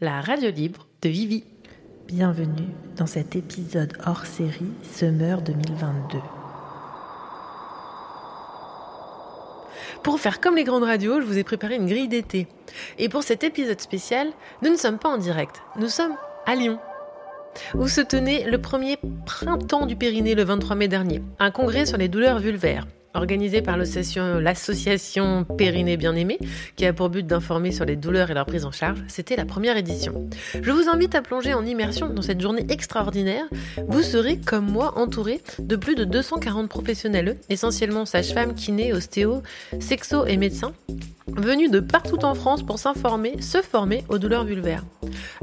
la radio libre de Vivi. Bienvenue dans cet épisode hors série Summer 2022. Pour faire comme les grandes radios, je vous ai préparé une grille d'été. Et pour cet épisode spécial, nous ne sommes pas en direct, nous sommes à Lyon. Où se tenait le premier printemps du Périnée le 23 mai dernier, un congrès sur les douleurs vulvaires organisé par l'association Périnée Bien-Aimé, qui a pour but d'informer sur les douleurs et leur prise en charge. C'était la première édition. Je vous invite à plonger en immersion dans cette journée extraordinaire. Vous serez, comme moi, entouré de plus de 240 professionnels, essentiellement sages-femmes, kinés, ostéos, sexo et médecins, venus de partout en France pour s'informer, se former aux douleurs vulvaires.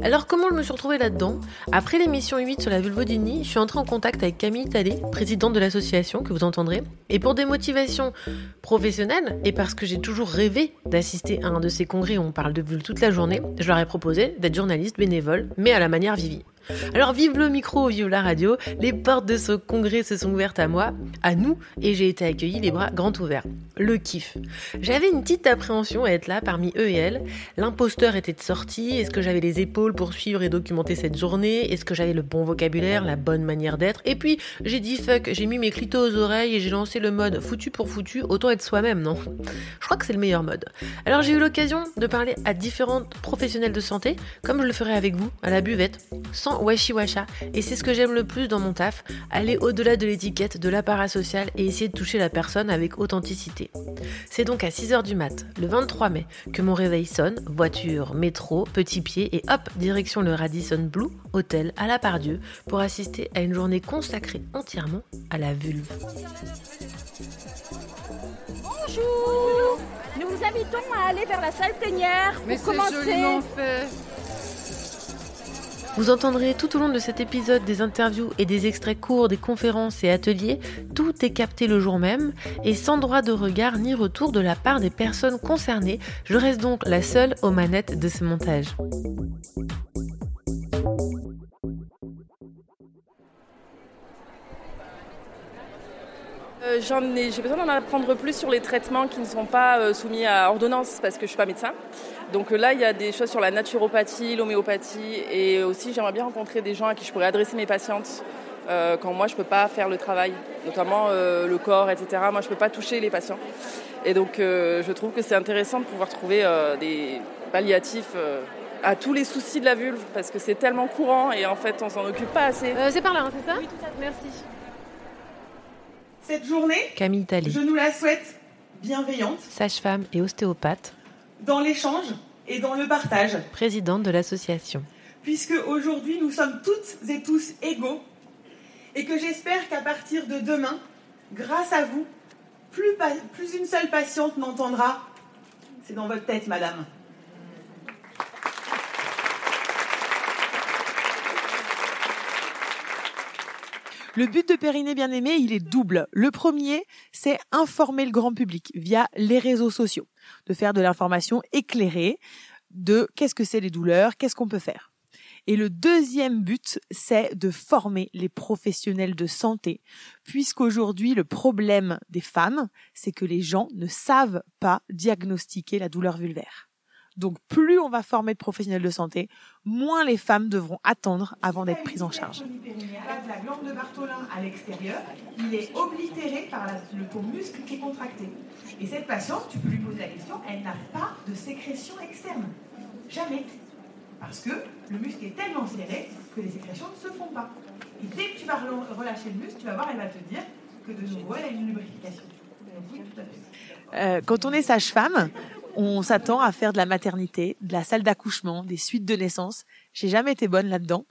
Alors comment je me suis retrouvée là-dedans? Après l'émission 8 sur la vulvodynie, je suis entrée en contact avec Camille Tallé, présidente de l'association que vous entendrez, et pour des motivations professionnelles, et parce que j'ai toujours rêvé d'assister à un de ces congrès où on parle de vulve toute la journée, je leur ai proposé d'être journaliste bénévole, mais à la manière Vivi. Alors vive le micro, vive la radio, les portes de ce congrès se sont ouvertes à moi, à nous, et j'ai été accueillie les bras grands ouverts. Le kiff. J'avais une petite appréhension à être là parmi eux et elles. L'imposteur était de sortie, est-ce que j'avais les épaules pour suivre et documenter cette journée? Est-ce que j'avais le bon vocabulaire, la bonne manière d'être? Et puis j'ai dit fuck, j'ai mis mes clitos aux oreilles et j'ai lancé le mode foutu pour foutu, autant être soi-même, non? Je crois que c'est le meilleur mode. Alors j'ai eu l'occasion de parler à différents professionnels de santé, comme je le ferai avec vous, à la buvette, sans washi washa. Et c'est ce que j'aime le plus dans mon taf, aller au-delà de l'étiquette, de l'apparat social et essayer de toucher la personne avec authenticité. C'est donc à 6h du mat, le 23 mai, que mon réveil sonne, voiture, métro, petit pied et hop, direction le Radisson Blue, hôtel à la Pardieu, pour assister à une journée consacrée entièrement à la vulve. Bonjour Nous vous invitons à aller vers la salle plénière pour Mais commencer. joliment fait. Vous entendrez tout au long de cet épisode des interviews et des extraits courts des conférences et ateliers. Tout est capté le jour même et sans droit de regard ni retour de la part des personnes concernées. Je reste donc la seule aux manettes de ce montage. Euh, J'ai besoin d'en apprendre plus sur les traitements qui ne sont pas euh, soumis à ordonnance parce que je ne suis pas médecin. Donc euh, là, il y a des choses sur la naturopathie, l'homéopathie et aussi j'aimerais bien rencontrer des gens à qui je pourrais adresser mes patientes euh, quand moi je ne peux pas faire le travail, notamment euh, le corps, etc. Moi je ne peux pas toucher les patients. Et donc euh, je trouve que c'est intéressant de pouvoir trouver euh, des palliatifs euh, à tous les soucis de la vulve parce que c'est tellement courant et en fait on s'en occupe pas assez. c'est par là, hein, c'est ça? Oui, tout à fait. Merci. Cette journée, Camille Talley, je nous la souhaite bienveillante sage-femme et ostéopathe, dans l'échange et dans le partage, présidente de l'association. puisque aujourd'hui nous sommes toutes et tous égaux et que j'espère qu'à partir de demain, grâce à vous, plus, pa- plus une seule patiente n'entendra c'est dans votre tête, madame. Le but de Périnée Bien-Aimé, il est double. Le premier, c'est informer le grand public via les réseaux sociaux, de faire de l'information éclairée de qu'est-ce que c'est les douleurs, qu'est-ce qu'on peut faire. Et le deuxième but, c'est de former les professionnels de santé, puisqu'aujourd'hui, le problème des femmes, c'est que les gens ne savent pas diagnostiquer la douleur vulvaire. Donc, plus on va former de professionnels de santé, moins les femmes devront attendre avant d'être prises en charge. La glande de Bartholin à l'extérieur, il est oblitéré par le, muscle qui est contracté. Et cette patiente, tu peux lui poser la question, elle n'a pas de sécrétion externe. Jamais. Parce que le muscle est tellement serré que les sécrétions ne se font pas. Et dès que tu vas rel- relâcher le muscle, tu vas voir, elle va te dire que de nouveau, elle a une lubrification. Euh, quand on est sage-femme, on s'attend à faire de la maternité, de la salle d'accouchement, des suites de naissance. J'ai jamais été bonne là-dedans.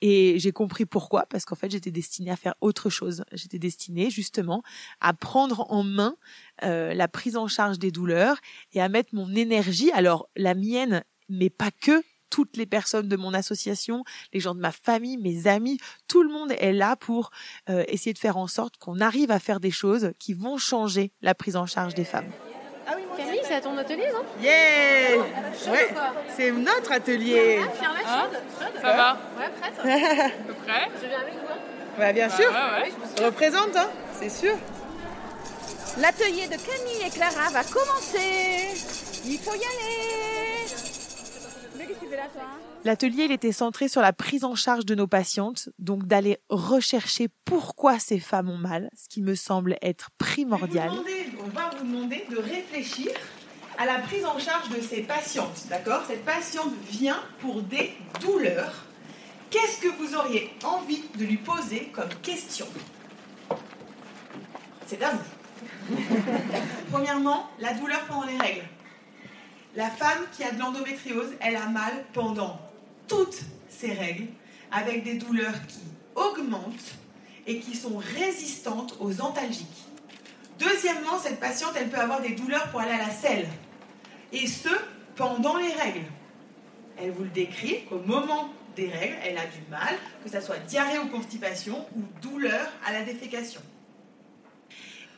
Et j'ai compris pourquoi, parce qu'en fait, j'étais destinée à faire autre chose. J'étais destinée, justement, à prendre en main euh, la prise en charge des douleurs et à mettre mon énergie, alors la mienne, mais pas que, toutes les personnes de mon association, les gens de ma famille, mes amis, tout le monde est là pour euh, essayer de faire en sorte qu'on arrive à faire des choses qui vont changer la prise en charge des femmes. C'est à ton atelier, non? Yeah Ouais, c'est notre atelier. Ça va? Ouais, prête À peu près Je viens avec toi. Bah, bien Bah sûr, ouais, ouais. représente, hein, c'est sûr. L'atelier de Camille et Clara va commencer. Il faut y aller. Là L'atelier, il était centré sur la prise en charge de nos patientes, donc d'aller rechercher pourquoi ces femmes ont mal, ce qui me semble être primordial. Vous demander- on va vous demander de réfléchir à la prise en charge de ces patientes, d'accord? Cette patiente vient pour des douleurs. Qu'est-ce que vous auriez envie de lui poser comme question? C'est à vous. Premièrement, la douleur pendant les règles. La femme qui a de l'endométriose, elle a mal pendant toutes ses règles, avec des douleurs qui augmentent et qui sont résistantes aux antalgiques. Deuxièmement, cette patiente, elle peut avoir des douleurs pour aller à la selle. Et ce, pendant les règles. Elle vous le décrit qu'au moment des règles, elle a du mal, que ce soit diarrhée ou constipation, ou douleur à la défécation.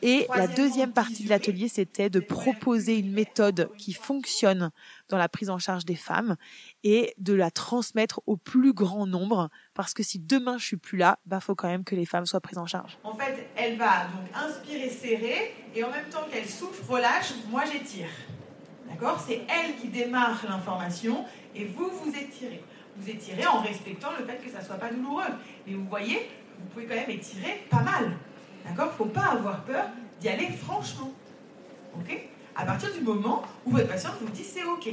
Et la deuxième partie de l'atelier, c'était de proposer une méthode qui fonctionne dans la prise en charge des femmes et de la transmettre au plus grand nombre. Parce que si demain je suis plus là, bah faut quand même que les femmes soient prises en charge. En fait, elle va donc inspirer, serrer, et en même temps qu'elle souffle, relâche, moi j'étire. D'accord C'est elle qui démarre l'information, et vous, vous étirez. Vous étirez en respectant le fait que ça ne soit pas douloureux. Mais vous voyez, vous pouvez quand même étirer pas mal. D'accord Il ne faut pas avoir peur d'y aller franchement. Ok À partir du moment où votre patiente vous dit c'est ok.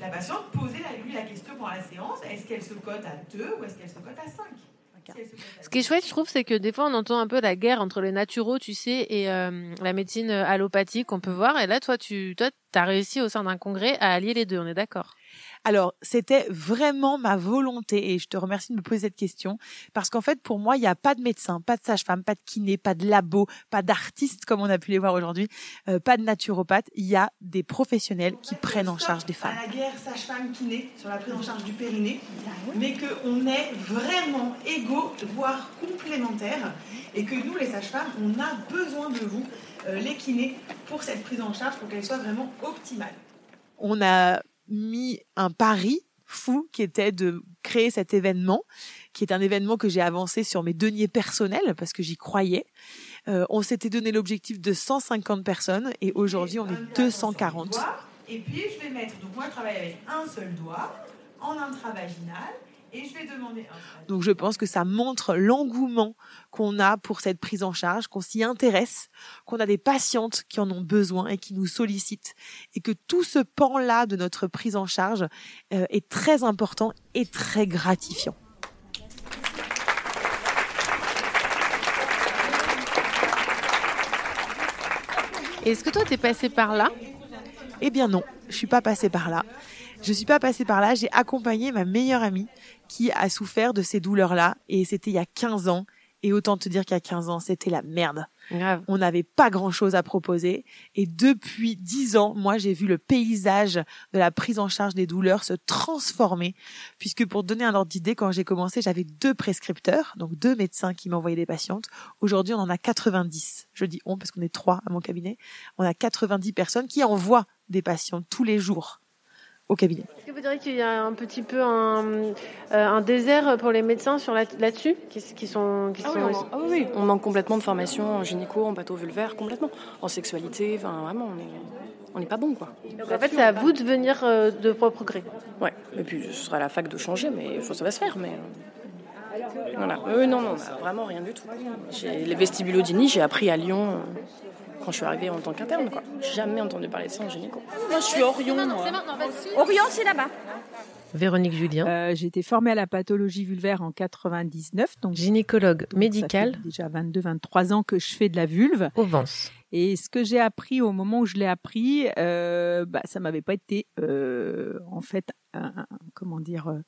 La patiente, posez lui la question pendant la séance, est-ce qu'elle se cote à 2 ou est-ce qu'elle se cote à 5 Ce qui est chouette, je trouve, c'est que des fois, on entend un peu la guerre entre les naturaux, tu sais, et euh, la médecine allopathique qu'on peut voir. Et là, toi, tu toi, as réussi au sein d'un congrès à allier les deux, on est d'accord Alors, c'était vraiment ma volonté, et je te remercie de me poser cette question, parce qu'en fait, pour moi, il n'y a pas de médecin, pas de sage-femme, pas de kiné, pas de labo, pas d'artiste, comme on a pu les voir aujourd'hui, euh, pas de naturopathe. Il y a des professionnels qui prennent en charge des femmes. À la guerre sage-femme kiné sur la prise en charge du périnée, mais qu'on est vraiment égaux, voire complémentaires, et que nous, les sages-femmes, on a besoin de vous, euh, les kinés, pour cette prise en charge, pour qu'elle soit vraiment optimale. on a mis un pari fou qui était de créer cet événement, qui est un événement que j'ai avancé sur mes deniers personnels parce que j'y croyais. Euh, on s'était donné l'objectif de 150 personnes et aujourd'hui on est doigt 240. sur le doigt, Et puis, je vais mettre, donc moi, je travaille avec un seul doigt, en intravaginal, et je vais demander un Donc je pense que ça montre l'engouement qu'on a pour cette prise en charge, qu'on s'y intéresse, qu'on a des patientes qui en ont besoin et qui nous sollicitent, et que tout ce pan-là de notre prise en charge euh, est très important et très gratifiant. Est-ce que toi, t'es passé par là? Eh bien non, je suis pas passée par là. Je suis pas passée par là, j'ai accompagné ma meilleure amie qui a souffert de ces douleurs-là et c'était il y a 15 ans et autant te dire qu'il y a 15 ans, c'était la merde. Grave. On n'avait pas grand-chose à proposer et depuis 10 ans, moi j'ai vu le paysage de la prise en charge des douleurs se transformer puisque pour donner un ordre d'idée, quand j'ai commencé, j'avais deux prescripteurs, donc deux médecins qui m'envoyaient des patientes. Aujourd'hui, on en a 90. Je dis on parce qu'on est trois à mon cabinet. On a 90 personnes qui envoient des patients tous les jours au cabinet. Est-ce que vous diriez qu'il y a un petit peu un, euh, un désert pour les médecins sur là- là-dessus qui, qui sont, qui Ah oui, sont on, ah oui, oui, on manque complètement de formation en gynéco, en patho-vulvaire, complètement. En sexualité, enfin vraiment, on est, on n'est pas bon quoi. Donc, en fait, c'est à vous de venir euh, de propre gré. Ouais, et puis ce sera à la fac de changer, mais il faut ça va se faire. Mais euh, voilà. Euh, non, non, on a vraiment rien du tout. J'ai les vestibulodynies, j'ai appris à Lyon euh, quand je suis arrivée en tant qu'interne. quoi. Jamais entendu parler de ça en gynéco. Moi, je suis Orion, moi. Orion, c'est là-bas. Véronique Julien, Euh, j'ai été formée à la pathologie vulvaire en 99, donc gynécologue ça médical fait déjà 22-23 ans que je fais de la vulve. au Vence. Et ce que j'ai appris au moment où je l'ai appris, euh, bah, ça m'avait pas été euh, en fait, un- un- comment dire, euh,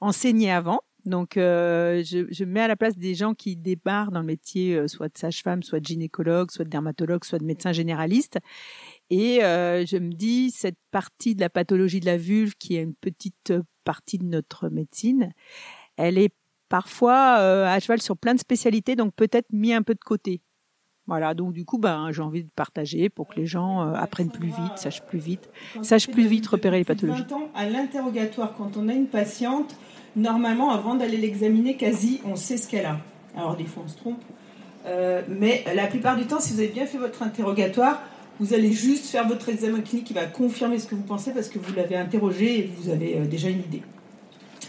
enseigné avant. Donc, euh, je, je me mets à la place des gens qui démarrent dans le métier, euh, soit de sage-femme, soit de gynécologue, soit de dermatologue, soit de médecin généraliste. Et euh, je me dis, cette partie de la pathologie de la vulve, qui est une petite partie de notre médecine, elle est parfois à cheval sur plein de spécialités, donc peut-être mis un peu de côté. Voilà, donc du coup, ben, j'ai envie de partager pour que les gens euh, apprennent plus vite, sachent plus vite, sachent plus vite repérer les pathologies. 20 ans, à l'interrogatoire, quand on a une patiente, normalement, avant d'aller l'examiner, quasi, on sait ce qu'elle a. Alors, des fois, on se trompe. Euh, mais la plupart du temps, si vous avez bien fait votre interrogatoire, Vous allez juste faire votre examen clinique qui va confirmer ce que vous pensez parce que vous l'avez interrogé et vous avez euh, déjà une idée.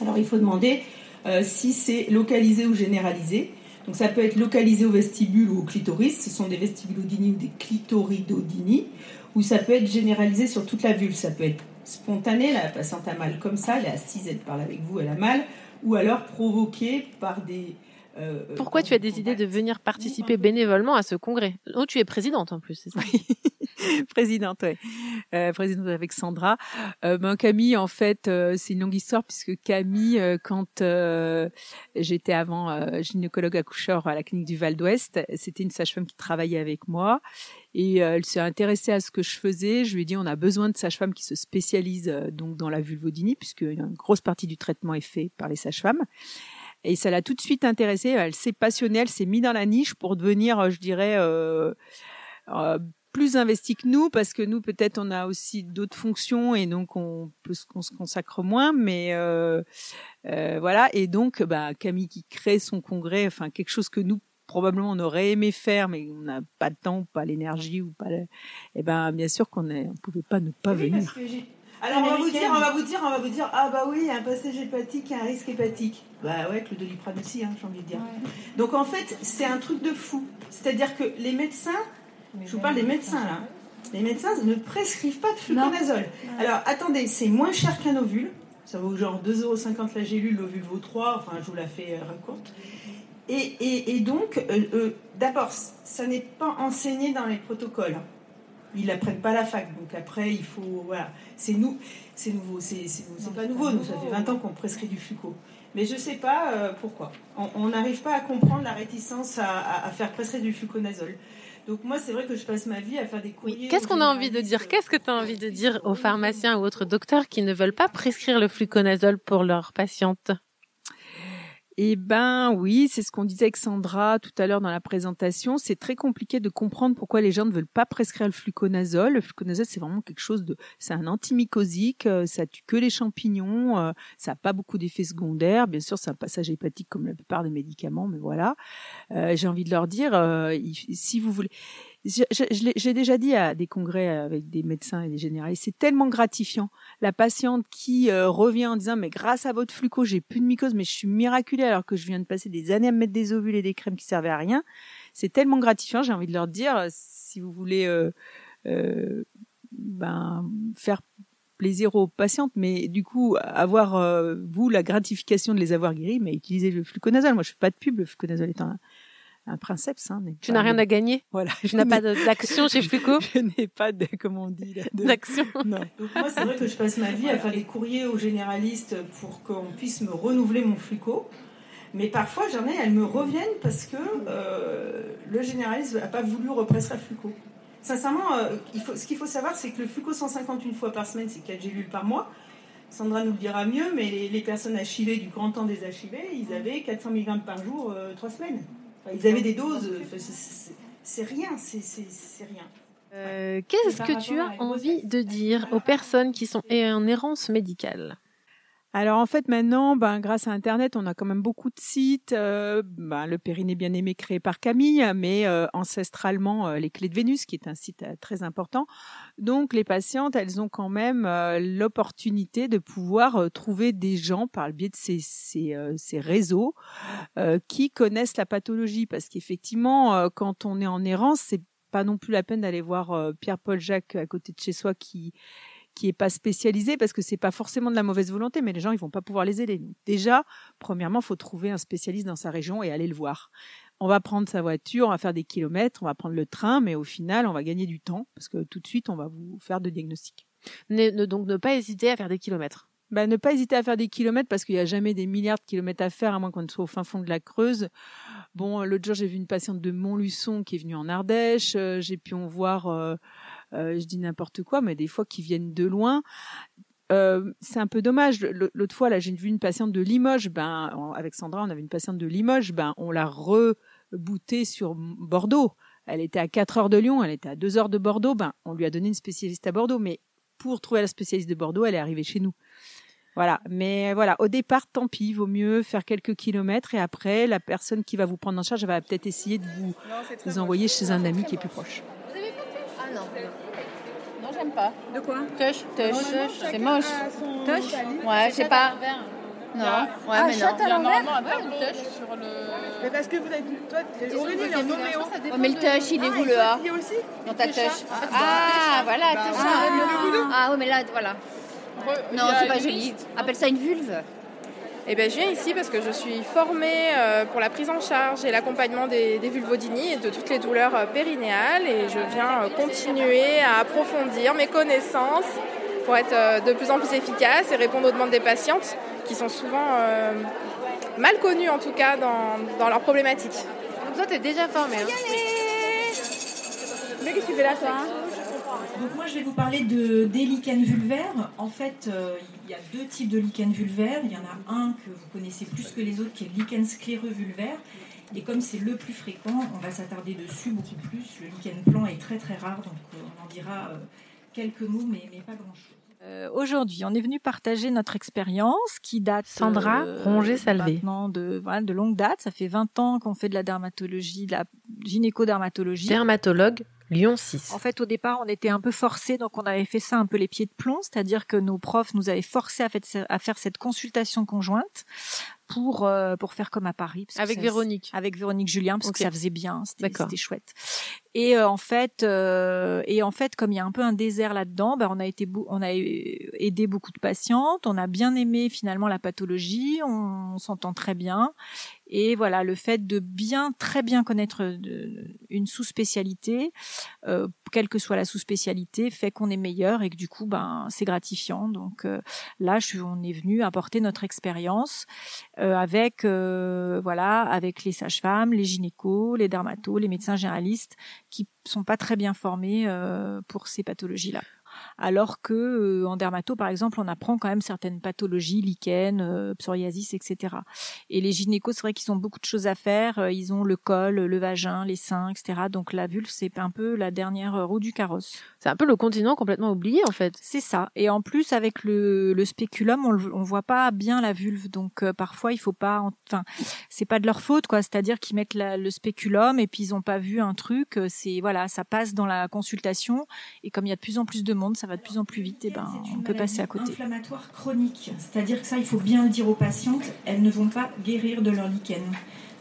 Alors il faut demander euh, si c'est localisé ou généralisé. Donc ça peut être localisé au vestibule ou au clitoris, ce sont des vestibulodinies ou des clitoridodinies, ou ça peut être généralisé sur toute la vulve, ça peut être spontané, la patiente a mal comme ça, elle est assise, elle parle avec vous, elle a mal, ou alors provoqué par des... euh, Pourquoi tu as des idées de venir participer bénévolement à ce congrès Oh, tu es présidente en plus, c'est ça présidente, ouais. Euh, présidente avec Sandra. Euh, ben, Camille, en fait, euh, c'est une longue histoire puisque Camille, euh, quand euh, j'étais avant euh, gynécologue accoucheur à la clinique du Val d'Ouest, c'était une sage-femme qui travaillait avec moi et euh, elle s'est intéressée à ce que je faisais. Je lui ai dit on a besoin de sages-femmes qui se spécialisent euh, donc dans la vulvodynie puisque une grosse partie du traitement est fait par les sages-femmes. Et ça l'a tout de suite intéressée. Elle s'est passionnée, elle s'est mise dans la niche pour devenir, euh, je dirais, euh, euh, plus investie que nous, parce que nous, peut-être, on a aussi d'autres fonctions et donc on peut se- consacre moins. Mais euh, voilà. Et donc, bah, Camille qui crée son congrès, enfin quelque chose que nous probablement on aurait aimé faire, mais on n'a pas de temps, ou pas l'énergie ou pas. Le... Eh ben, bien sûr qu'on est, on pouvait pas ne pas Oui, venir. Alors on va vous dire, on va vous dire, on va vous dire, ah bah oui, il y a un passage hépatique, il y a un risque hépatique. Bah ouais, que le doliprane aussi, hein, j'ai envie de dire. Donc en fait, c'est un truc de fou. C'est-à-dire que les médecins, je vous parle des médecins là, les médecins ne prescrivent pas de fluconazole. Alors attendez, c'est moins cher qu'un ovule. Ça vaut genre 2,50€ la gélule, l'ovule vaut 3, enfin je vous la fais euh, courte. Et, et, et donc, euh, euh, d'abord, ça n'est pas enseigné dans les protocoles. Ils l'apprennent pas à la fac, donc après il faut voilà, c'est nous, c'est nouveau, c'est pas nouveau, nous ça fait 20 ans qu'on prescrit du fluco. Mais je sais pas euh, pourquoi. On- n'arrive pas à comprendre la réticence à, à- à faire prescrire du fluconazole. Donc moi c'est vrai que je passe ma vie à faire des courriers. Qu'est-ce qu'on a envie de dire? Qu'est-ce que tu as envie de dire aux pharmaciens ou autres docteurs qui ne veulent pas prescrire le fluconazole pour leurs patientes? Eh ben oui, c'est ce qu'on disait avec Sandra tout à l'heure dans la présentation. C'est très compliqué de comprendre pourquoi les gens ne veulent pas prescrire le fluconazole. Le fluconazole, c'est vraiment quelque chose de, c'est un antimycosique, euh, ça tue que les champignons, euh, ça n'a pas beaucoup d'effets secondaires. Bien sûr, c'est un passage hépatique comme la plupart des médicaments, mais voilà. Euh, J'ai envie de leur dire, si vous voulez, je, je- je l'ai- déjà dit à des congrès avec des médecins et des généralistes, c'est tellement gratifiant. La patiente qui euh, revient en disant mais grâce à votre fluco j'ai plus de mycose mais je suis miraculée alors que je viens de passer des années à me mettre des ovules et des crèmes qui servaient à rien. C'est tellement gratifiant. J'ai envie de leur dire si vous voulez euh, euh, ben faire plaisir aux patientes, mais du coup avoir euh, vous la gratification de les avoir guéries, mais utilisez le fluconazole. Moi je fais pas de pub, le fluconazole est un un princeps. Hein, Tu n'as rien à gagner Voilà. Tu n'as pas d'action chez Fluco Je n'ai pas de, comment on dit, D'action Non. Donc moi, c'est vrai que je passe ma vie à faire des courriers aux généralistes pour qu'on puisse me renouveler mon fluco. Mais parfois, j'en ai, elles me reviennent parce que euh, le généraliste n'a pas voulu represcrire le fluco. Sincèrement, euh, il faut, ce qu'il faut savoir, c'est que le fluco 150 une fois par semaine, c'est 4 gélules par mois. Sandra nous le dira mieux, mais les, les personnes HIV du grand temps des HIV, ils avaient 400 mg par jour, 3 semaines. Enfin, ils avaient des doses, euh, c'est- rien, c'est. Euh, Qu'est-ce que tu as envie de dire aux personnes qui sont en errance médicale? Alors en fait maintenant, ben, grâce à Internet, on a quand même beaucoup de sites. euh, ben, le Périnée bien aimé créé par Camille, mais euh, ancestralement euh, les Clés de Vénus, qui est un site euh, très important. Donc les patientes, elles ont quand même euh, l'opportunité de pouvoir euh, trouver des gens par le biais de ces, ces, euh, réseaux qui connaissent la pathologie, parce qu'effectivement, quand on est en errance, c'est pas non plus la peine d'aller voir Pierre-Paul Jacques à côté de chez soi qui qui est pas spécialisé parce que c'est pas forcément de la mauvaise volonté, mais les gens ils vont pas pouvoir les aider. Déjà, premièrement, faut trouver un spécialiste dans sa région et aller le voir. On va prendre sa voiture, on va faire des kilomètres, on va prendre le train, mais au final, on va gagner du temps parce que tout de suite, on va vous faire de diagnostic. Ne- ne- Donc ne pas hésiter à faire des kilomètres. Bah, ne pas hésiter à faire des kilomètres parce qu'il n'y a jamais des milliards de kilomètres à faire, à moins qu'on soit au fin fond de la Creuse. Bon, l'autre jour, j'ai vu une patiente de Montluçon qui est venue en Ardèche. Euh, j'ai pu en voir, euh, euh, je dis n'importe quoi, mais des fois qui viennent de loin. Euh, c'est un peu dommage. L'autre fois, là, j'ai vu une patiente de Limoges. Ben, avec Sandra, on avait une patiente de Limoges. Ben, on l'a rebootée sur Bordeaux. Elle était à 4 heures de Lyon, elle était à 2 heures de Bordeaux. Ben, on lui a donné une spécialiste à Bordeaux, mais pour trouver la spécialiste de Bordeaux, elle est arrivée chez nous. Voilà, mais voilà, au départ, tant pis, vaut mieux faire quelques kilomètres et après, la personne qui va vous prendre en charge, elle va peut-être essayer de vous, vous envoyer chez un ami qui est plus proche. Ah non. j'aime pas. De quoi? Tush, tush, c'est moche. Tush? Ouais, je sais pas. Non, ouais, Ah, mais non. chatte à l'envers normalement un tableau sur le. Mais parce que vous avez toi, Aurélie, il est en. Ouais, mais le tush, il est où le A? Il est aussi Dans ta tush. Ah, voilà, tush. Ah oui, mais là, voilà. Non, c'est pas joli. Appelle ça une vulve. Eh ben, je viens ici parce que je suis formée euh, pour la prise en charge et l'accompagnement des, des vulvodynies et de toutes les douleurs euh, périnéales et je viens euh, continuer à approfondir mes connaissances pour être de plus en plus efficace et répondre aux demandes des patientes qui sont souvent euh, mal connues en tout cas dans, dans leurs problématiques. Donc toi, t'es déjà formée. Hein. Mais qu'est-ce que tu fais là, toi hein Donc moi je vais vous parler de, des lichens vulvaires. En fait, euh, il y a deux types de lichens vulvaires. Il y en a un que vous connaissez plus que les autres qui est le lichen scléreux vulvaire. Et comme c'est le plus fréquent, on va s'attarder dessus beaucoup plus. Le lichen plan est très très rare, donc euh, on en dira euh, quelques mots, mais, mais pas grand-chose. Euh, Aujourd'hui, on est venu partager notre expérience qui date Sandra euh, maintenant de voilà, de longue date. Ça fait 20 ans qu'on fait de la dermatologie, de la gynécodermatologie. Dermatologue, Lyon 6. En fait, au départ, on était un peu forcés, donc on avait fait ça un peu les pieds de plomb, c'est-à-dire que nos profs nous avaient forcés à, fait- à faire cette consultation conjointe pour euh, pour faire comme à Paris. parce que Avec ça- Véronique. Avec Véronique Julien, parce que ça faisait bien, c'était chouette. Et euh, en fait, euh, et en fait, comme il y a un peu un désert là-dedans, ben, on a été, on a aidé beaucoup de patientes, on a bien aimé finalement la pathologie, on, s'entend très bien. Et voilà, le fait de bien, très bien connaître de- une sous-spécialité, euh, quelle que soit la sous-spécialité, fait qu'on est meilleur et que du coup, ben, c'est gratifiant. Donc euh, là, on est venu apporter notre expérience euh, avec, euh, voilà, avec les sages-femmes, les gynécos, les dermatos, les médecins généralistes qui sont pas très bien formés euh, pour ces pathologies-là. Alors que euh, en dermato, par exemple, on apprend quand même certaines pathologies, lichen, euh, psoriasis, etc. Et les gynécos, c'est vrai qu'ils ont beaucoup de choses à faire. Euh, Ils ont le col, le vagin, les seins, etc. Donc la vulve, c'est un peu la dernière roue du carrosse. C'est un peu le continent complètement oublié en fait. C'est ça. Et en plus, avec le, le spéculum, on, on voit pas bien la vulve. Donc euh, parfois, il faut pas. en- Enfin, c'est pas de leur faute, quoi. C'est-à-dire qu'ils mettent la- le spéculum et puis ils ont pas vu un truc. C'est voilà, ça passe dans la consultation. Et comme il y a de plus en plus de monde, ça va de plus en plus vite. Et ben, on peut passer à côté. inflammatoire chronique. C'est-à-dire que ça, il faut bien le dire aux patientes, elles ne vont pas guérir de leur lichen.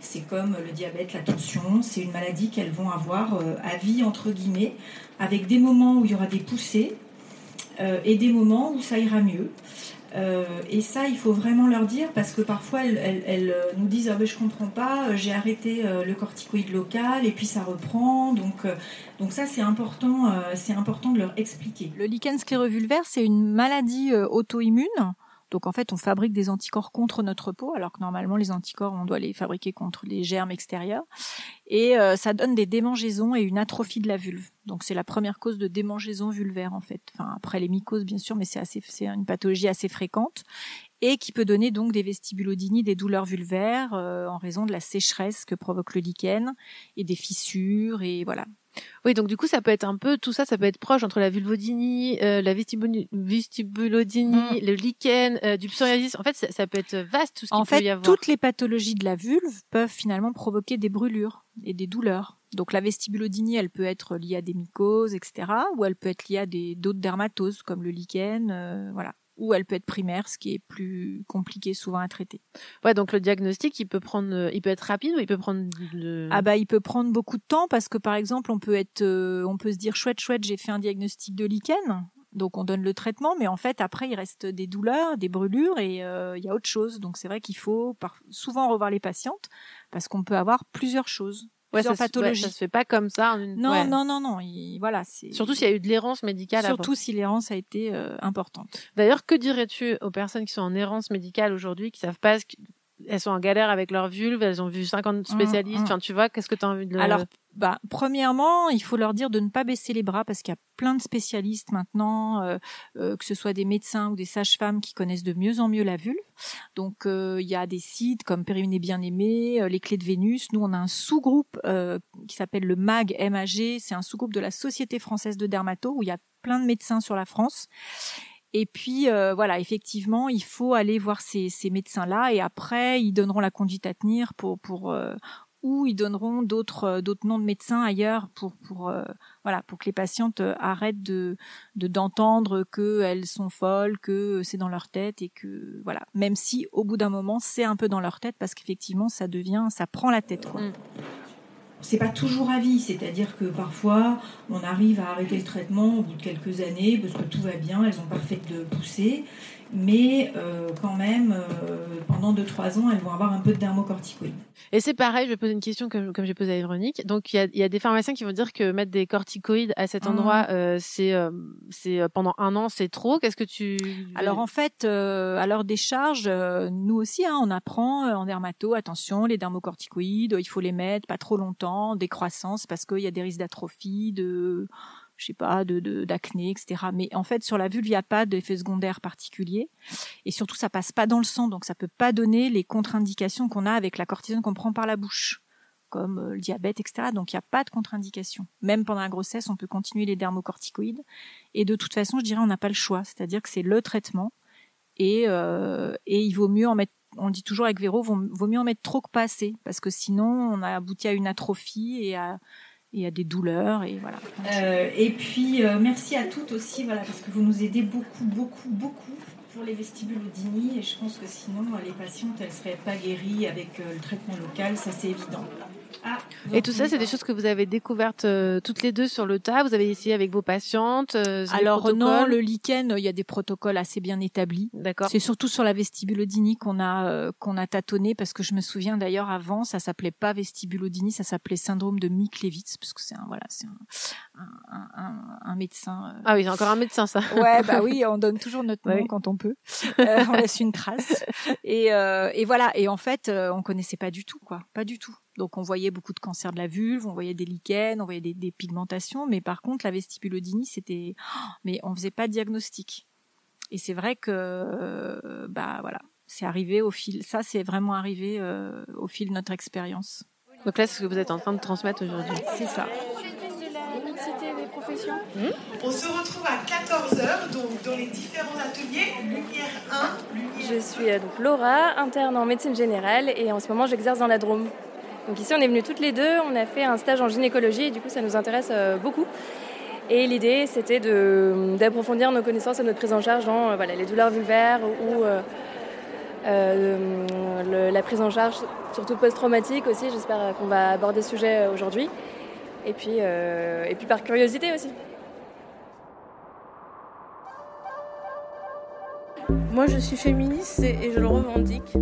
C'est comme le diabète, la tension, c'est une maladie qu'elles vont avoir euh, à vie, entre guillemets, avec des moments où il y aura des poussées euh, et des moments où ça ira mieux. Euh, et ça, il faut vraiment leur dire parce que parfois elles, elles- elles, euh, nous disent ah ben je comprends pas, euh, j'ai arrêté euh, le corticoïde local et puis ça reprend. Donc euh, donc ça c'est important, euh, c'est important de leur expliquer. Le lichen scléreux vulvaire, c'est une maladie auto-immune. Donc en fait, on fabrique des anticorps contre notre peau, alors que normalement les anticorps, on doit les fabriquer contre les germes extérieurs. Et euh, ça donne des démangeaisons et une atrophie de la vulve. Donc c'est la première cause de démangeaison vulvaire en fait. Enfin après les mycoses bien sûr, mais c'est assez, c'est une pathologie assez fréquente et qui peut donner donc des vestibulodinies, des douleurs vulvaires euh, en raison de la sécheresse que provoque le lichen et des fissures et voilà. Oui, donc du coup, ça peut être un peu tout ça, ça peut être proche entre la vulvodynie, euh, la vestibu- vestibulodynie, le lichen, euh, du psoriasis. En fait, ça, ça peut être vaste tout ce qu'il En peut fait, y avoir. toutes les pathologies de la vulve peuvent finalement provoquer des brûlures et des douleurs. Donc la vestibulodynie, elle peut être liée à des mycoses, etc., ou elle peut être liée à des d'autres dermatoses comme le lichen, euh, voilà. Ou elle peut être primaire, ce qui est plus compliqué souvent à traiter. Ouais, donc le diagnostic, il peut prendre, euh, il peut être rapide ou il peut prendre le. Ah bah il peut prendre beaucoup de temps parce que par exemple on peut être, euh, on peut se dire chouette chouette j'ai fait un diagnostic de lichen, donc on donne le traitement, mais en fait après il reste des douleurs, des brûlures et euh, il y a autre chose. Donc c'est vrai qu'il faut par- souvent revoir les patientes parce qu'on peut avoir plusieurs choses, Ouais, ça, se- ouais, pathologies. ça se fait pas comme ça. en une- Non ouais. non non non, il- voilà c'est Surtout s'il y a eu de l'errance médicale. avant. surtout si l'errance a été euh, importante. D'ailleurs, que dirais-tu aux personnes qui sont en errance médicale aujourd'hui, qui savent pas ce que- elles sont en galère avec leur vulve, elles ont vu 50 spécialistes. mm. Enfin, tu vois, qu'est-ce que tu as envie de leur... Alors, bah, premièrement, il faut leur dire de ne pas baisser les bras parce qu'il y a plein de spécialistes maintenant, euh, euh, que ce soit des médecins ou des sages-femmes qui connaissent de mieux en mieux la vulve. Donc, euh, il y a des sites comme Périnée Bien Aimé, euh, Les Clés de Vénus. Nous, on a un sous-groupe euh, qui s'appelle le MAG, MAG. C'est un sous-groupe de la Société française de dermato où il y a plein de médecins sur la France. Et puis euh, voilà, effectivement, il faut aller voir ces, ces médecins-là et après ils donneront la conduite à tenir pour pour euh, ou ils donneront d'autres euh, d'autres noms de médecins ailleurs pour pour euh, voilà pour que les patientes euh, arrêtent de d'entendre que elles sont folles, que c'est dans leur tête et que voilà. Même si au bout d'un moment c'est un peu dans leur tête parce qu'effectivement ça devient ça prend la tête quoi. Mm c'est pas toujours à vie, c'est-à-dire que parfois on arrive à arrêter le traitement au bout de quelques années parce que tout va bien, elles ont pas fait de poussée, mais euh, quand même, euh, pendant 2-3 ans, elles vont avoir un peu de dermocorticoïdes. Et c'est pareil, je vais poser une question comme, comme j'ai posé à Véronique. Donc, il y a, y a, des pharmaciens qui vont dire que mettre des corticoïdes à cet endroit, mmh. euh, c'est euh, c'est euh, pendant un an, c'est trop. Qu'est-ce que tu... Alors, en fait, à l'heure des charges, nous aussi, hein, on apprend en dermato, attention, les dermocorticoïdes, il faut les mettre pas trop longtemps, décroissance, parce qu'il y a des risques d'atrophie, de je sais pas, de d'acné, etc. Mais en fait, sur la vulve, il n'y a pas d'effet secondaire particulier. Et surtout, ça passe pas dans le sang, donc ça peut pas donner les contre-indications qu'on a avec la cortisone qu'on prend par la bouche, comme euh, le diabète, etc. Donc il n'y a pas de contre-indication. Même pendant la grossesse, on peut continuer les dermocorticoïdes. Et de toute façon, je dirais, on n'a pas le choix. C'est-à-dire que c'est le traitement. Et, euh, et il vaut mieux en mettre on dit toujours avec Véro, vaut, vaut mieux en mettre trop que pas assez, parce que sinon on a abouti à une atrophie et à, et à des douleurs et voilà. Euh, et puis euh, merci à toutes aussi voilà parce que vous nous aidez beaucoup beaucoup beaucoup pour les vestibulodynies et je pense que sinon les patientes elles seraient pas guéries avec euh, le traitement local ça c'est évident. Ah, et tout ça, c'est des choses que vous avez découvertes euh, toutes les deux sur le tas. Vous avez essayé avec vos patientes. Euh, Alors non, le lichen, il y a des protocoles assez bien établis. D'accord. C'est surtout sur la vestibulodynie qu'on a euh, qu'on a tâtonné parce que je me souviens d'ailleurs avant, ça s'appelait pas vestibulodynie, ça s'appelait syndrome de Miklevitz parce que c'est un voilà, c'est un, un, un, un, médecin. Ah oui, c'est encore un médecin ça. Ouais, bah oui, on donne toujours notre nom quand on peut. on laisse une trace. Et, et voilà. Et en fait, on connaissait pas du tout quoi, pas du tout. Donc on voyait beaucoup de cancers de la vulve, on voyait des lichens, on voyait des, pigmentations, mais par contre la vestibulodynie c'était, mais on faisait pas de diagnostic. Et c'est vrai que bah voilà, c'est arrivé au fil, ça c'est vraiment arrivé euh, au fil de notre expérience. Donc là, c'est ce que vous êtes en train de transmettre aujourd'hui. C'est ça. Hmm on se retrouve à 14h donc dans les différents ateliers Lumière 1, Lumière Je suis euh, donc Laura, interne en médecine générale et en ce moment j'exerce dans la Drôme. Donc ici, on est venus toutes les deux, on a fait un stage en gynécologie et du coup, ça nous intéresse euh, beaucoup. Et l'idée, c'était d'approfondir nos connaissances et notre prise en charge dans euh, voilà, les douleurs vulvaires ou euh, la prise en charge, surtout post-traumatique aussi. J'espère qu'on va aborder ce sujet aujourd'hui. Et puis, et puis par curiosité aussi. Moi, je suis féministe et je le revendique.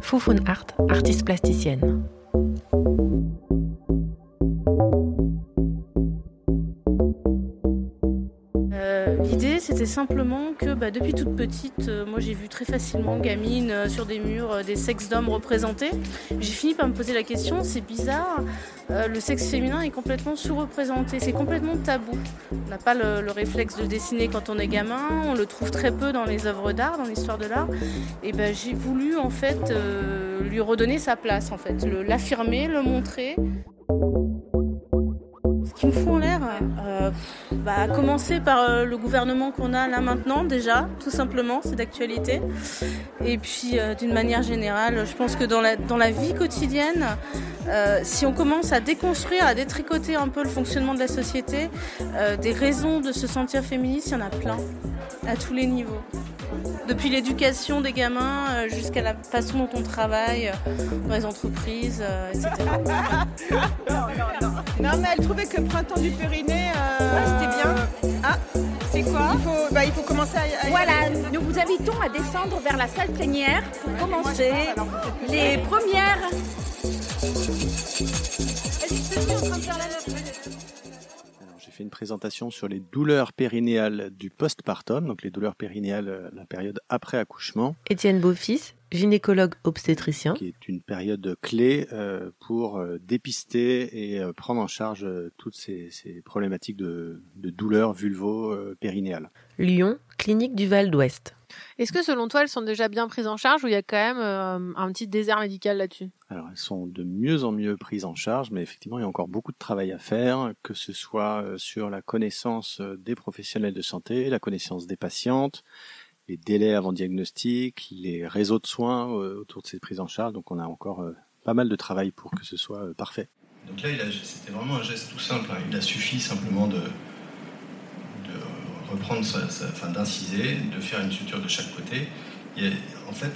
Foufoun Art, artiste plasticienne. Thank you. C'était simplement que bah, depuis toute petite, euh, moi j'ai vu très facilement gamine euh, sur des murs euh, des sexes d'hommes représentés. J'ai fini par me poser la question, c'est bizarre, le sexe féminin est complètement sous-représenté, c'est complètement tabou. On n'a pas le, réflexe de dessiner quand on est gamin, on le trouve très peu dans les œuvres d'art, dans l'histoire de l'art. Et ben j'ai voulu en fait lui redonner sa place, en fait, l'affirmer, le montrer. Ce me l'air, euh, bah, commencer par euh, le gouvernement qu'on a là maintenant déjà, tout simplement, c'est d'actualité. Et puis euh, d'une manière générale, je pense que dans la, dans la vie quotidienne, si on commence à déconstruire, à détricoter un peu le fonctionnement de la société, des raisons de se sentir féministe, il y en a plein, à tous les niveaux depuis l'éducation des gamins jusqu'à la façon dont on travaille dans les entreprises, etc. Non, mais elle trouvait que Printemps du Périnée, euh, c'était bien. Ah, c'est quoi il faut, bah, il faut commencer à, Voilà, nous vous invitons à descendre vers la salle plénière pour commencer les premières. Fait une présentation sur les douleurs périnéales du postpartum, donc les douleurs périnéales, euh, la période après accouchement. Étienne Beaufils, gynécologue obstétricien. Qui est une période clé euh, pour euh, dépister et prendre en charge toutes ces, problématiques de, douleurs vulvo-périnéales. Lyon, clinique du Val d'Ouest. Est-ce que selon toi, elles sont déjà bien prises en charge ou il y a quand même un petit désert médical là-dessus? Alors, elles sont de mieux en mieux prises en charge, mais effectivement, il y a encore beaucoup de travail à faire, que ce soit sur la connaissance des professionnels de santé, la connaissance des patientes, les délais avant diagnostic, les réseaux de soins euh, autour de cette prise en charge. Donc on a encore euh, pas mal de travail pour que ce soit euh, parfait. Donc là, c'était vraiment un geste tout simple. hein. Il a suffi simplement de reprendre, sa, sa- enfin d'inciser, de faire une suture de chaque côté. Et en fait,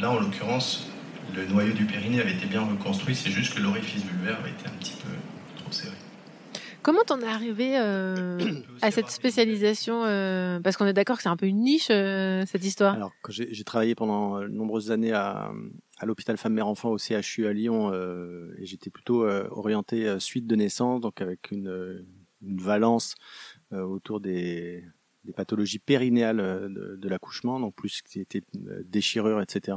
là, en l'occurrence, le noyau du périnée avait été bien reconstruit. C'est juste que l'orifice vulvaire avait été un petit peu trop serré. Comment t'en es arrivé euh, à cette spécialisation euh, Parce qu'on est d'accord que c'est un peu une niche, euh, cette histoire. Alors, quand j'ai travaillé pendant de nombreuses années à, à l'hôpital Femmes-Mères-Enfants au CHU à Lyon, euh, et j'étais plutôt euh, orienté suite de naissance, donc avec une, une valence euh, autour des, des pathologies périnéales euh, de, l'accouchement, donc plus qui était euh, déchirure, etc.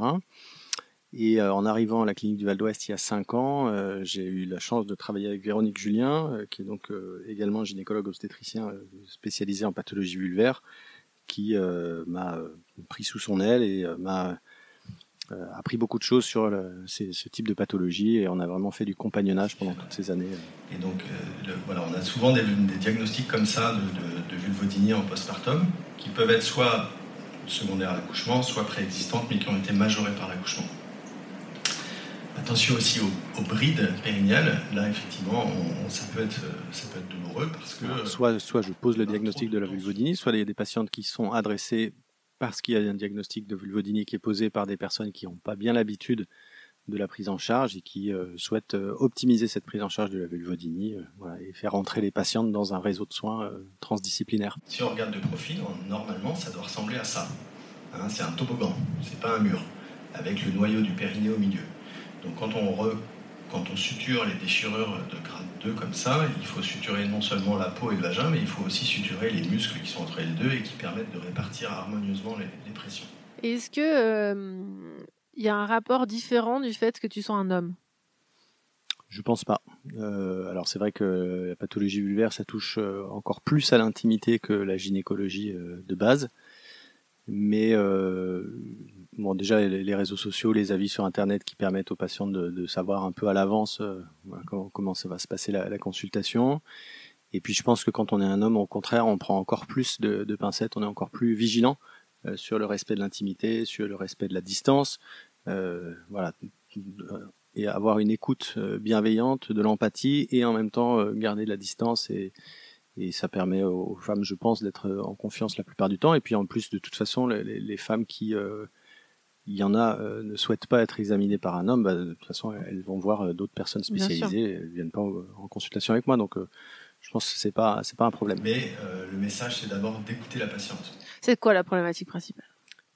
Et euh, en arrivant à la clinique du Val d'Ouest il y a cinq ans, j'ai eu la chance de travailler avec Véronique Julien, qui est donc également gynécologue obstétricien spécialisé en pathologie vulvaire, qui m'a pris sous son aile et m'a appris beaucoup de choses sur le- ce type de pathologie. Et on a vraiment fait du compagnonnage pendant toutes ces années. Et donc, euh, le- voilà, on a souvent des, des diagnostics comme ça de, de, de vulvodynie en postpartum, qui peuvent être soit secondaires à l'accouchement, soit préexistantes, mais qui ont été majorées par l'accouchement. Attention aussi aux, aux brides périnéales. Là, effectivement, on- on- ça, peut être, euh, ça peut être douloureux parce que Alors, soit, soit je pose le diagnostic de la vulvodynie, soit il y a des patientes qui sont adressées parce qu'il y a un diagnostic de vulvodynie qui est posé par des personnes qui n'ont pas bien l'habitude de la prise en charge et qui euh, souhaitent euh, optimiser cette prise en charge de la vulvodynie euh, et faire entrer les patientes dans un réseau de soins euh, transdisciplinaire. Si on regarde de profil, normalement, ça doit ressembler à ça. Hein, c'est un toboggan, c'est pas un mur, avec le noyau du périnée au milieu. Donc quand on, quand on suture les déchirures de grade 2 comme ça, il faut suturer non seulement la peau et le vagin, mais il faut aussi suturer les muscles qui sont entre les deux et qui permettent de répartir harmonieusement les, les pressions. Est-ce que euh, il y a un rapport différent du fait que tu sois un homme? Je pense pas. Euh, alors c'est vrai que la pathologie vulvaire, ça touche euh, encore plus à l'intimité que la gynécologie de base. Mais euh, bon, déjà les réseaux sociaux, les avis sur Internet qui permettent aux patients de, savoir un peu à l'avance euh, comment, ça va se passer la, consultation. Et puis je pense que quand on est un homme, au contraire, on prend encore plus de, pincettes, on est encore plus vigilant euh, sur le respect de l'intimité, sur le respect de la distance. Euh, voilà, et avoir une écoute bienveillante, de l'empathie et en même temps garder de la distance et, ça permet aux femmes, je pense, d'être en confiance la plupart du temps. Et puis en plus, de toute façon, les, femmes qui, il y en a, euh, ne souhaitent pas être examinées par un homme, bah, de toute façon, elles vont voir euh, d'autres personnes spécialisées. Elles viennent pas en, consultation avec moi, donc euh, je pense que c'est pas, c'est pas un problème. Mais euh, le message, c'est d'abord d'écouter la patiente. C'est quoi la problématique principale?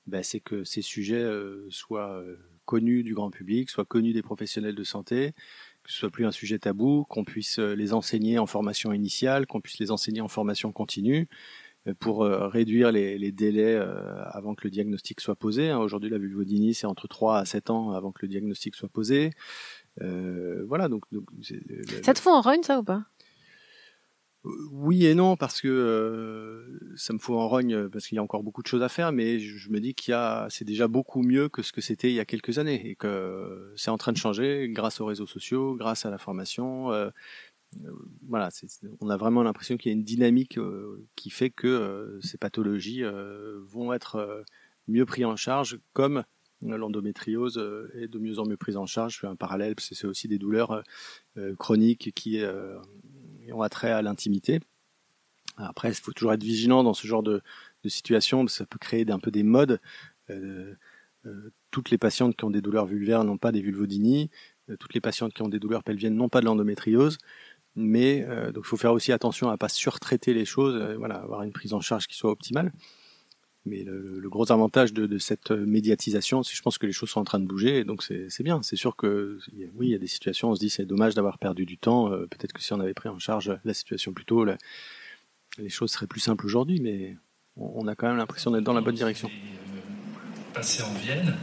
Ben, c'est que ces sujets euh, soient euh, connus du grand public, soient connus des professionnels de santé, que ce soit plus un sujet tabou, qu'on puisse les enseigner en formation initiale, qu'on puisse les enseigner en formation continue, pour euh, réduire les, les délais euh, avant que le diagnostic soit posé. hein. Aujourd'hui, la vulvodynie, c'est entre 3 à 7 ans avant que le diagnostic soit posé. Euh, voilà, donc, donc Ça te fout en rogne, ça ou pas? Oui et non parce que euh, ça me fout en rogne euh, parce qu'il y a encore beaucoup de choses à faire, mais je, je me dis qu'il y a c'est déjà beaucoup mieux que ce que c'était il y a quelques années et que c'est en train de changer grâce aux réseaux sociaux, grâce à la formation. euh, euh, voilà, c'est- c'est- on a vraiment l'impression qu'il y a une dynamique euh, qui fait que euh, ces pathologies euh, vont être euh, mieux prises en charge, comme l'endométriose euh, est de mieux en mieux prise en charge. Je fais un parallèle, parce que c'est aussi des douleurs euh, euh, chroniques qui euh, ont attrait à l'intimité. Après, il faut toujours être vigilant dans ce genre de, situation, parce que ça peut créer un peu des modes. Euh, euh, toutes les patientes qui ont des douleurs vulvaires n'ont pas des vulvodynies, euh, toutes les patientes qui ont des douleurs pelviennes n'ont pas de l'endométriose. Mais euh, donc, il faut faire aussi attention à pas surtraiter les choses, euh, voilà, avoir une prise en charge qui soit optimale. Mais le, le gros avantage de, de cette médiatisation, c'est que je pense que les choses sont en train de bouger, et donc c'est bien. C'est sûr que oui, il y a des situations, on se dit c'est dommage d'avoir perdu du temps. euh, Peut-être que si on avait pris en charge la situation plus tôt, la- les choses seraient plus simples aujourd'hui, mais on, on a quand même l'impression d'être dans la bonne direction. passer en Vienne,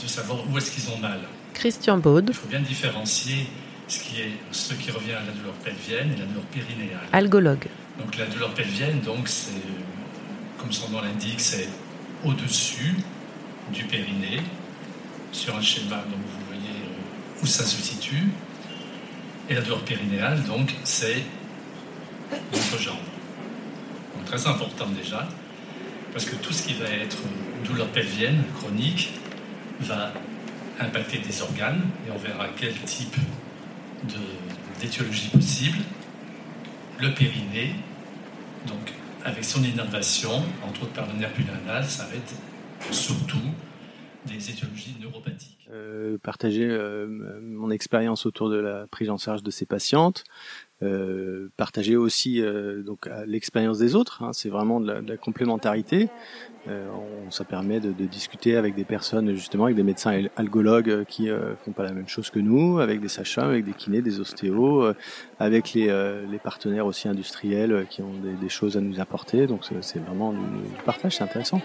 de savoir où est-ce qu'ils ont mal. Christian Baude, Il faut bien différencier ce qui, est, ce qui revient à la douleur pelvienne et la douleur périnéale. algologue. Donc la douleur pelvienne, donc c'est, comme son nom l'indique, c'est au-dessus du périnée, sur un schéma donc vous voyez euh, où ça se situe. Et la douleur périnéale, donc, c'est l'entrejambe. Donc très important déjà, parce que tout ce qui va être douleur pelvienne chronique va impacter des organes et on verra quel type d'étiologie possible. Le périnée, donc avec son innervation, entre autres par le nerf pulmonal, ça va être surtout des étiologies neuropathiques. Euh, partager euh, mon expérience autour de la prise en charge de ces patientes, euh, partager aussi euh, donc l'expérience des autres. Hein, c'est vraiment de la, de la complémentarité. Euh, on, ça permet de, de, discuter avec des personnes justement, avec des médecins algologues qui font pas la même chose que nous, avec des sages-femmes, avec des kinés, des ostéos, avec les, les, partenaires aussi industriels qui ont des, des, choses à nous apporter. Donc c'est vraiment du, du partage, c'est intéressant.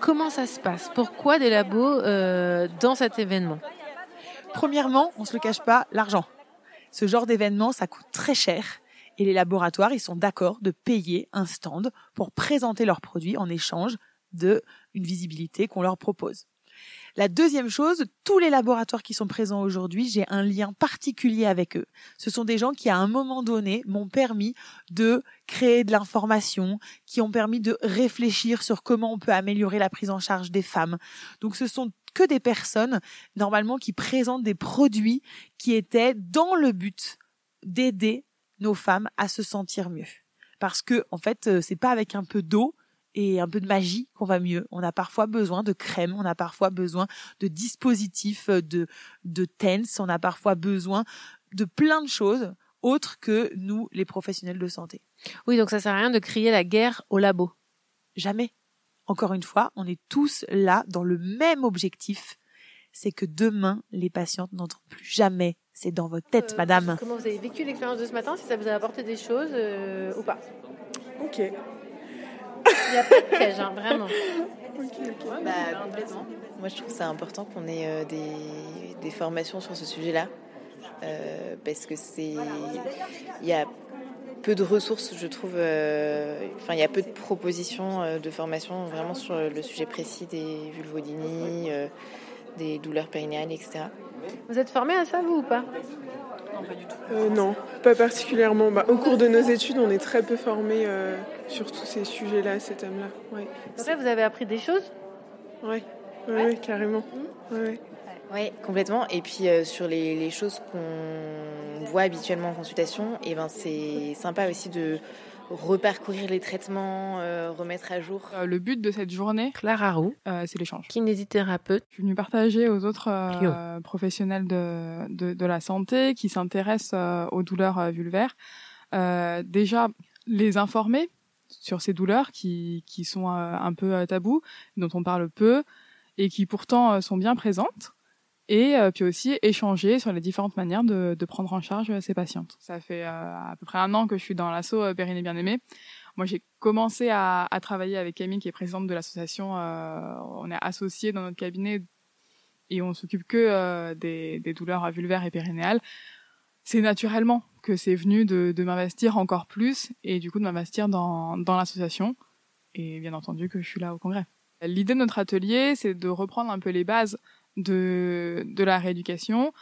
Comment ça se passe? Pourquoi des labos euh, dans cet événement? Premièrement, on se le cache pas, l'argent. Ce genre d'événement, ça coûte très cher et les laboratoires, ils sont d'accord de payer un stand pour présenter leurs produits en échange de une visibilité qu'on leur propose. La deuxième chose, tous les laboratoires qui sont présents aujourd'hui, j'ai un lien particulier avec eux. Ce sont des gens qui, à un moment donné, m'ont permis de créer de l'information, qui ont permis de réfléchir sur comment on peut améliorer la prise en charge des femmes. Donc ce sont que des personnes, normalement, qui présentent des produits qui étaient dans le but d'aider nos femmes à se sentir mieux. Parce que, en fait, euh, c'est pas avec un peu d'eau et un peu de magie qu'on va mieux. On a parfois besoin de crème, on a parfois besoin de dispositifs euh, de, de tense, on a parfois besoin de plein de choses autres que nous, les professionnels de santé. Oui, donc ça sert à rien de crier la guerre au labo. Jamais. Encore une fois, on est tous là dans le même objectif. C'est que demain, les patientes n'entrent plus jamais. C'est dans votre tête, euh, madame. Comment vous avez vécu l'expérience de ce matin, si ça vous a apporté des choses euh, ou pas? Ok. Il n'y a pas de piège, hein, vraiment. Bah, complètement. Moi, je trouve ça important qu'on ait euh, des, des, formations sur ce sujet-là. Euh, parce que c'est. Il y a peu de ressources, je trouve. Euh, enfin, il y a peu de propositions euh, de formation vraiment sur le sujet précis des vulvodynies, euh, des douleurs périnéales, etc. Vous êtes formé à ça, vous, ou pas? Non, pas du tout. Euh, non, pas particulièrement. Bah, au cours de nos études, on est très peu formé euh, sur tous ces sujets-là, ces thèmes-là. Ouais. Donc là, vous avez appris des choses? Oui, ouais, ouais, carrément. Oui, ouais. ouais, complètement. Et puis euh, sur les, les choses qu'on voit habituellement en consultation, et ben, c'est sympa aussi de reparcourir les traitements, euh, remettre à jour. Euh, le but de cette journée, Clara Roux, euh, c'est l'échange. Kinésithérapeute. Je suis venue partager aux autres euh, professionnels de, de, de, la santé qui s'intéressent euh, aux douleurs vulvaires. déjà, les informer sur ces douleurs qui, qui sont un peu tabous, dont on parle peu et qui pourtant sont bien présentes et euh, puis aussi échanger sur les différentes manières de, de prendre en charge ces patientes. Ça fait euh, à peu près un an que je suis dans l'asso euh, Périnée Bien Aimé. Moi, j'ai commencé à, à, travailler avec Camille, qui est présidente de l'association. Euh, on est associés dans notre cabinet et on s'occupe que euh, des, des, douleurs vulvaires et périnéales. C'est naturellement que c'est venu de, de m'investir encore plus et du coup de m'investir dans, dans l'association et bien entendu que je suis là au congrès. L'idée de notre atelier, c'est de reprendre un peu les bases de, de la rééducation,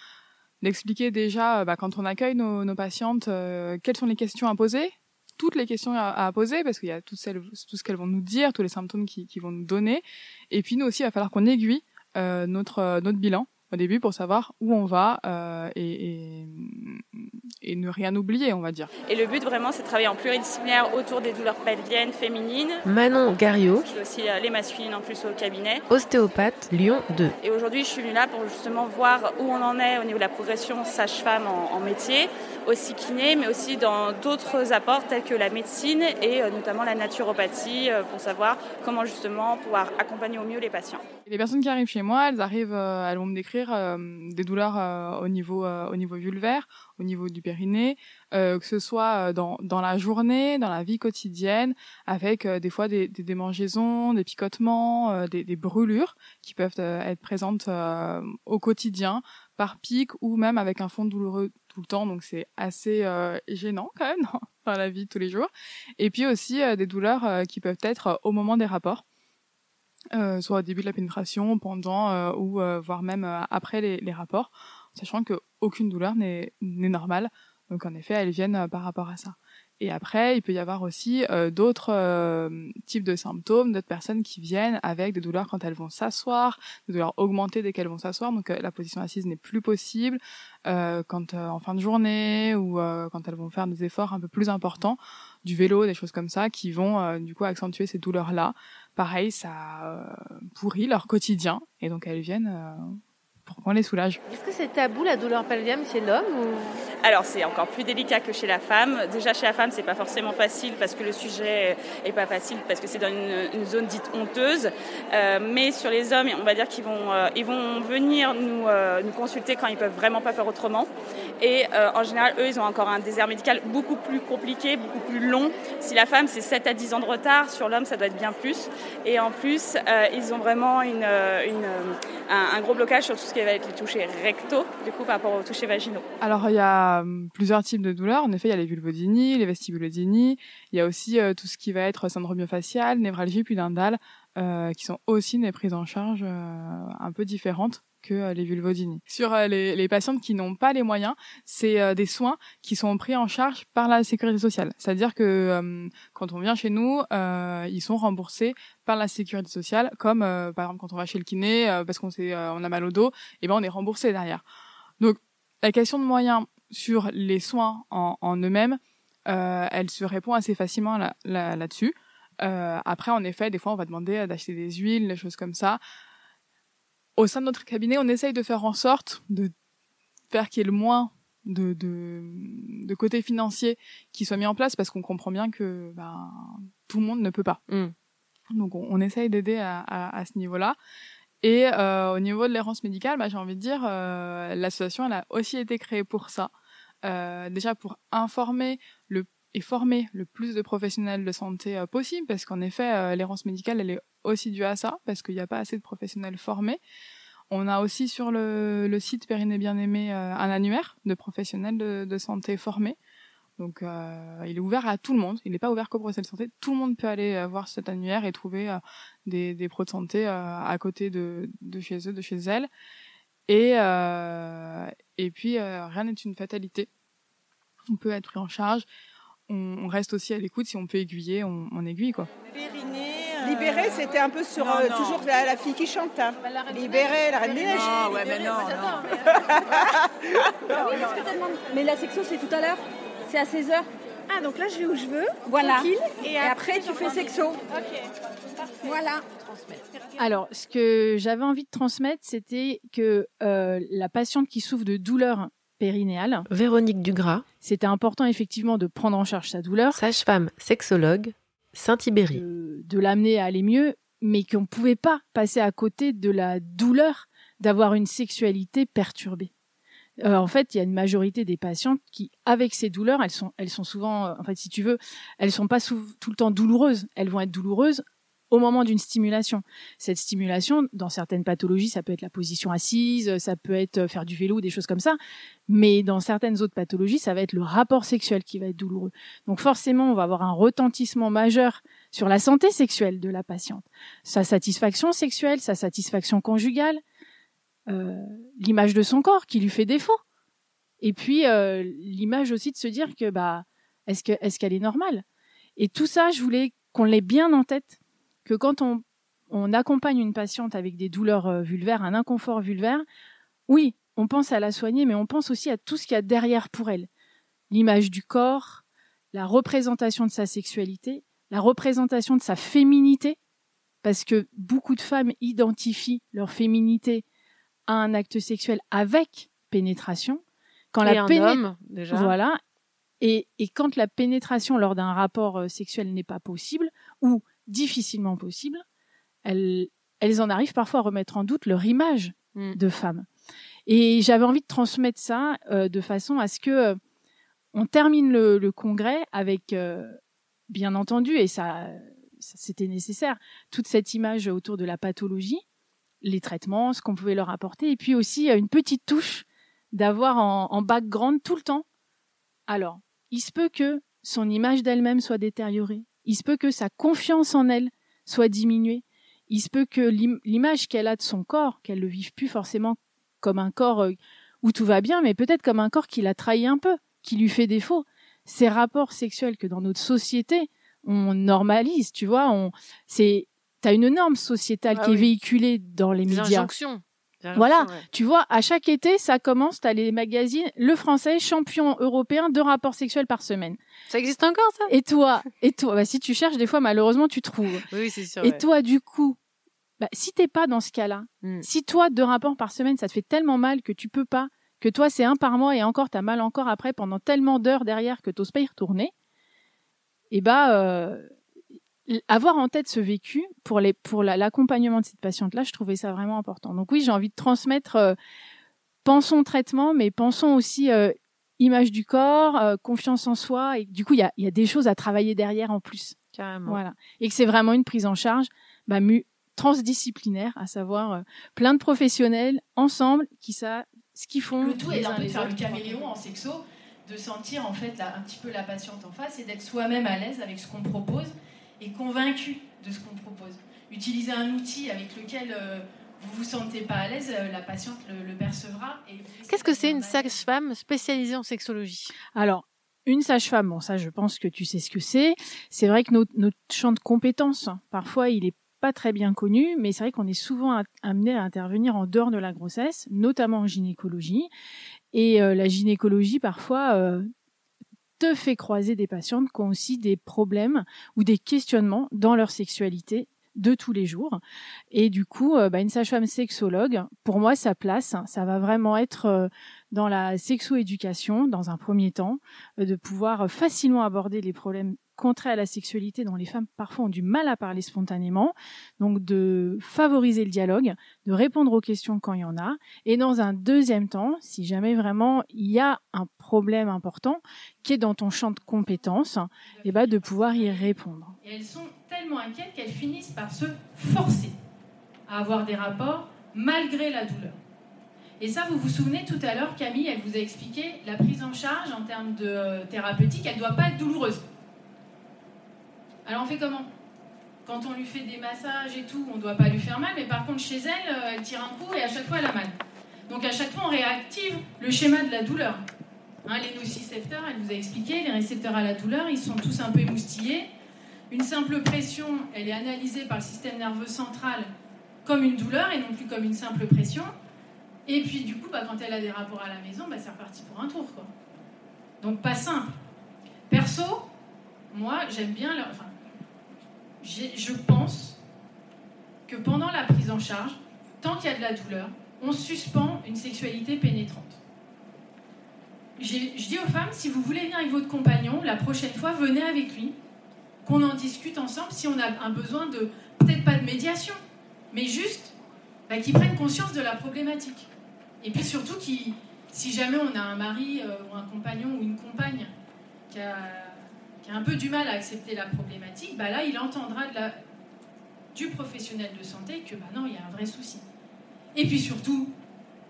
d'expliquer déjà bah, quand on accueille nos, nos patientes euh, quelles sont les questions à poser, toutes les questions à, à poser parce qu'il y a tout, celles, tout ce qu'elles vont nous dire, tous les symptômes qui, qui vont nous donner, et puis nous aussi il va falloir qu'on aiguille euh, notre notre bilan au début pour savoir où on va euh, et, et, ne rien oublier, on va dire. Et le but vraiment, c'est de travailler en pluridisciplinaire autour des douleurs pelviennes féminines. Manon Gariot. Je fais aussi euh, les masculines en plus au cabinet. Ostéopathe, Lyon 2. Et aujourd'hui, je suis venue là pour justement voir où on en est au niveau de la progression sage-femme en, en, métier, aussi kiné, mais aussi dans d'autres apports tels que la médecine et euh, notamment la naturopathie euh, pour savoir comment justement pouvoir accompagner au mieux les patients. Les personnes qui arrivent chez moi, elles arrivent, elles vont me décrire des douleurs au niveau au niveau vulvaire, au niveau du périnée, que ce soit dans dans la journée, dans la vie quotidienne, avec des fois des, des démangeaisons, des picotements, des, des, brûlures qui peuvent être présentes au quotidien par pic ou même avec un fond douloureux tout le temps, donc c'est assez euh, gênant quand même dans, la vie de tous les jours. Et puis aussi euh, des douleurs euh, qui peuvent être au moment des rapports, soit au début de la pénétration, pendant ou voire même après les, les, rapports, sachant qu'aucune douleur n'est normale. Donc en effet, elles viennent par rapport à ça. Et après, il peut y avoir aussi euh, d'autres euh, types de symptômes, d'autres personnes qui viennent avec des douleurs quand elles vont s'asseoir, des douleurs augmentées dès qu'elles vont s'asseoir, donc euh, la position assise n'est plus possible, quand en fin de journée ou quand elles vont faire des efforts un peu plus importants, du vélo, des choses comme ça, qui vont du coup accentuer ces douleurs-là. Pareil, ça pourrit leur quotidien, et donc elles viennent pour les soulage. Est-ce que c'est tabou la douleur pelvienne chez l'homme ou... Alors c'est encore plus délicat que chez la femme. Déjà chez la femme c'est pas forcément facile parce que le sujet est pas facile parce que c'est dans une, zone dite honteuse. Euh, mais sur les hommes, on va dire qu'ils vont euh, ils vont venir nous euh, nous consulter quand ils peuvent vraiment pas faire autrement. Et en général eux ils ont encore un désert médical beaucoup plus compliqué, beaucoup plus long. Si la femme c'est 7 à 10 ans de retard, sur l'homme ça doit être bien plus. Et en plus ils ont vraiment une, une un, un, gros blocage sur tout ce qui va être les touchés rectaux, du coup, par rapport aux touchés vaginaux Alors, il y a hum, plusieurs types de douleurs. En effet, il y a les vulvodynies, les vestibulodynies. Il y a aussi euh, tout ce qui va être syndrome myofascial, névralgie pudendale, euh, qui sont aussi des prises en charge euh, un peu différentes que euh, les vulvodynies. Sur euh, les, les, patientes qui n'ont pas les moyens, c'est euh, des soins qui sont pris en charge par la sécurité sociale. C'est-à-dire que quand on vient chez nous, ils sont remboursés par la sécurité sociale, comme par exemple quand on va chez le kiné parce qu'on on a mal au dos, et eh ben on est remboursé derrière. Donc la question de moyens sur les soins en, en eux-mêmes, elle se répond assez facilement là-dessus. Là, après, en effet, des fois, on va demander d'acheter des huiles, des choses comme ça au sein de notre cabinet, on essaye de faire en sorte de faire qu'il y ait le moins de, de, de côté financier qui soit mis en place parce qu'on comprend bien que ben, tout le monde ne peut pas. Mm. Donc on, on essaye d'aider à, à, à, ce niveau-là. Et euh, au niveau de l'errance médicale, bah, j'ai envie de dire, euh, l'association elle a aussi été créée pour ça. Euh, déjà pour informer et former le plus de professionnels de santé euh, possible, parce qu'en effet, euh, l'errance médicale, elle est aussi due à ça, parce qu'il n'y a pas assez de professionnels formés. On a aussi sur le, le site Périnée Bien-Aimé un annuaire de professionnels de, santé formés. Donc il est ouvert à tout le monde, il n'est pas ouvert qu'aux professionnels de santé. Tout le monde peut aller voir cet annuaire et trouver des, des pros de santé à côté de chez eux, de chez elles. Et, et puis rien n'est une fatalité. On peut être pris en charge on, reste aussi à l'écoute. Si on peut aiguiller, on, on aiguille quoi. Euh, Libéré, c'était un peu sur euh, toujours la, fille qui chante. Hein. Bah, la Libéré, la reine des neiges. Ouais, mais non, mais la section, c'est tout à l'heure. C'est à 16h. Ah, donc là, je vais où je veux. Voilà. Et, après, tu fais sexo. Ok. Voilà. Alors, ce que j'avais envie de transmettre, c'était que euh, la patiente qui souffre de douleurs périnéale. Véronique Dugras. C'était important effectivement de prendre en charge sa douleur. Sage-femme sexologue, Saint-Ibéry. De, l'amener à aller mieux, mais qu'on ne pouvait pas passer à côté de la douleur d'avoir une sexualité perturbée. Euh, en fait, il y a une majorité des patientes qui, avec ces douleurs, elles sont, elles sont souvent, euh, en fait, si tu veux, elles sont pas tout le temps douloureuses. Elles vont être douloureuses au moment d'une stimulation. Cette stimulation, dans certaines pathologies, ça peut être la position assise, ça peut être euh, faire du vélo, des choses comme ça. Mais dans certaines autres pathologies, ça va être le rapport sexuel qui va être douloureux. Donc forcément, on va avoir un retentissement majeur sur la santé sexuelle de la patiente. Sa satisfaction sexuelle, sa satisfaction conjugale, l'image de son corps qui lui fait défaut. Et puis euh, l'image aussi de se dire que bah est-ce que est-ce qu'elle est normale? Et tout ça, je voulais qu'on l'ait bien en tête que quand on, on accompagne une patiente avec des douleurs euh, vulvaires, un inconfort vulvaire, oui, on pense à la soigner, mais on pense aussi à tout ce qu'il y a derrière pour elle. L'image du corps, la représentation de sa sexualité, la représentation de sa féminité, parce que beaucoup de femmes identifient leur féminité à un acte sexuel avec pénétration. Quand la déjà. Voilà. Et, et quand la pénétration lors d'un rapport euh, sexuel n'est pas possible, ou difficilement possible, elles, elles en arrivent parfois à remettre en doute leur image mm. de femme. Et j'avais envie de transmettre ça euh, de façon à ce que euh, on termine le, congrès avec, euh, bien entendu, et ça, c'était nécessaire, toute cette image autour de la pathologie, les traitements, ce qu'on pouvait leur apporter, et puis aussi une petite touche d'avoir en, en background tout le temps. Alors, il se peut que son image d'elle-même soit détériorée, il se peut que sa confiance en elle soit diminuée. Il se peut que l'image qu'elle a de son corps, qu'elle le vive plus forcément comme un corps euh, où tout va bien, mais peut-être comme un corps qui l'a trahi un peu, qui lui fait défaut. ces rapports sexuels que dans notre société on normalise, tu vois, on c'est t'as une norme sociétale Ah qui est véhiculée dans les Des médias. injonctions. Des Voilà, ouais. tu vois, à chaque été, ça commence, t'as les magazines, le français champion européen de rapports sexuels par semaine. Ça existe encore, ça? Et toi, et toi, bah, si tu cherches, des fois, malheureusement, tu trouves. Oui, c'est sûr. Et ouais. toi, du coup, bah, si t'es pas dans ce cas-là, Hmm. si toi, deux rapports par semaine, ça te fait tellement mal que tu peux pas, que toi, c'est un par mois et encore, t'as mal encore après pendant tellement d'heures derrière que t'oses pas y retourner, et bah, euh, avoir en tête ce vécu pour les pour la- l'accompagnement de cette patiente là je trouvais ça vraiment important. Donc oui j'ai envie de transmettre euh, pensons traitement mais pensons aussi euh, image du corps euh, confiance en soi et du coup il y a, il y a des choses à travailler derrière en plus. Carrément. voilà. Et que c'est vraiment une prise en charge bah, mu- transdisciplinaire à savoir euh, plein de professionnels ensemble qui savent ce qu'ils font Le tout est les un uns peu de faire le caméléon en sexo, de sentir en fait un petit peu la patiente en face et d'être soi-même à l'aise avec ce qu'on propose et convaincu de ce qu'on propose. Utiliser un outil avec lequel euh, vous vous sentez pas à l'aise, euh, la patiente le, le percevra. Qu'est-ce que c'est une sage-femme spécialisée en sexologie? Alors, une sage-femme, bon, ça, je pense que tu sais ce que c'est. C'est vrai que notre, notre champ de compétences, parfois, il est pas très bien connu, mais c'est vrai qu'on est souvent amené à intervenir en dehors de la grossesse, notamment en gynécologie. Et euh, la gynécologie, parfois, euh, te fait croiser des patientes qui ont aussi des problèmes ou des questionnements dans leur sexualité de tous les jours. Et du coup, euh, bah, une sage-femme sexologue, pour moi, sa place, ça va vraiment être euh, dans la sexo-éducation, dans un premier temps, euh, de pouvoir facilement aborder les problèmes contraires à la sexualité dont les femmes parfois ont du mal à parler spontanément, donc de favoriser le dialogue, de répondre aux questions quand il y en a, et dans un deuxième temps, si jamais vraiment il y a un problème important qui est dans ton champ de compétences, et ben de pouvoir y répondre. Elles sont tellement inquiètes qu'elles finissent par se forcer à avoir des rapports malgré la douleur. Et ça, vous vous souvenez tout à l'heure, Camille, elle vous a expliqué la prise en charge en termes de euh, thérapeutique, elle ne doit pas être douloureuse. Alors on fait comment? Quand on lui fait des massages et tout, on ne doit pas lui faire mal, mais par contre chez elle, euh, elle tire un coup et à chaque fois elle a mal. Donc à chaque fois on réactive le schéma de la douleur. Hein, les nocicepteurs, elle vous a expliqué, les récepteurs à la douleur, ils sont tous un peu émoustillés. Une simple pression, elle est analysée par le système nerveux central comme une douleur et non plus comme une simple pression. Et puis du coup, bah, quand elle a des rapports à la maison, bah, c'est reparti pour un tour. Donc pas simple. Perso, moi j'aime bien... leur- je pense que pendant la prise en charge, tant qu'il y a de la douleur, on suspend une sexualité pénétrante. Je dis aux femmes, si vous voulez venir avec votre compagnon, la prochaine fois, venez avec lui, qu'on en discute ensemble si on a un besoin de, peut-être pas de médiation, mais juste bah, qu'ils prennent conscience de la problématique. Et puis surtout, si jamais on a un mari euh, ou un compagnon ou une compagne qui a, qui a un peu du mal à accepter la problématique, bah là, il entendra du professionnel de santé que bah non, il y a un vrai souci. Et puis surtout,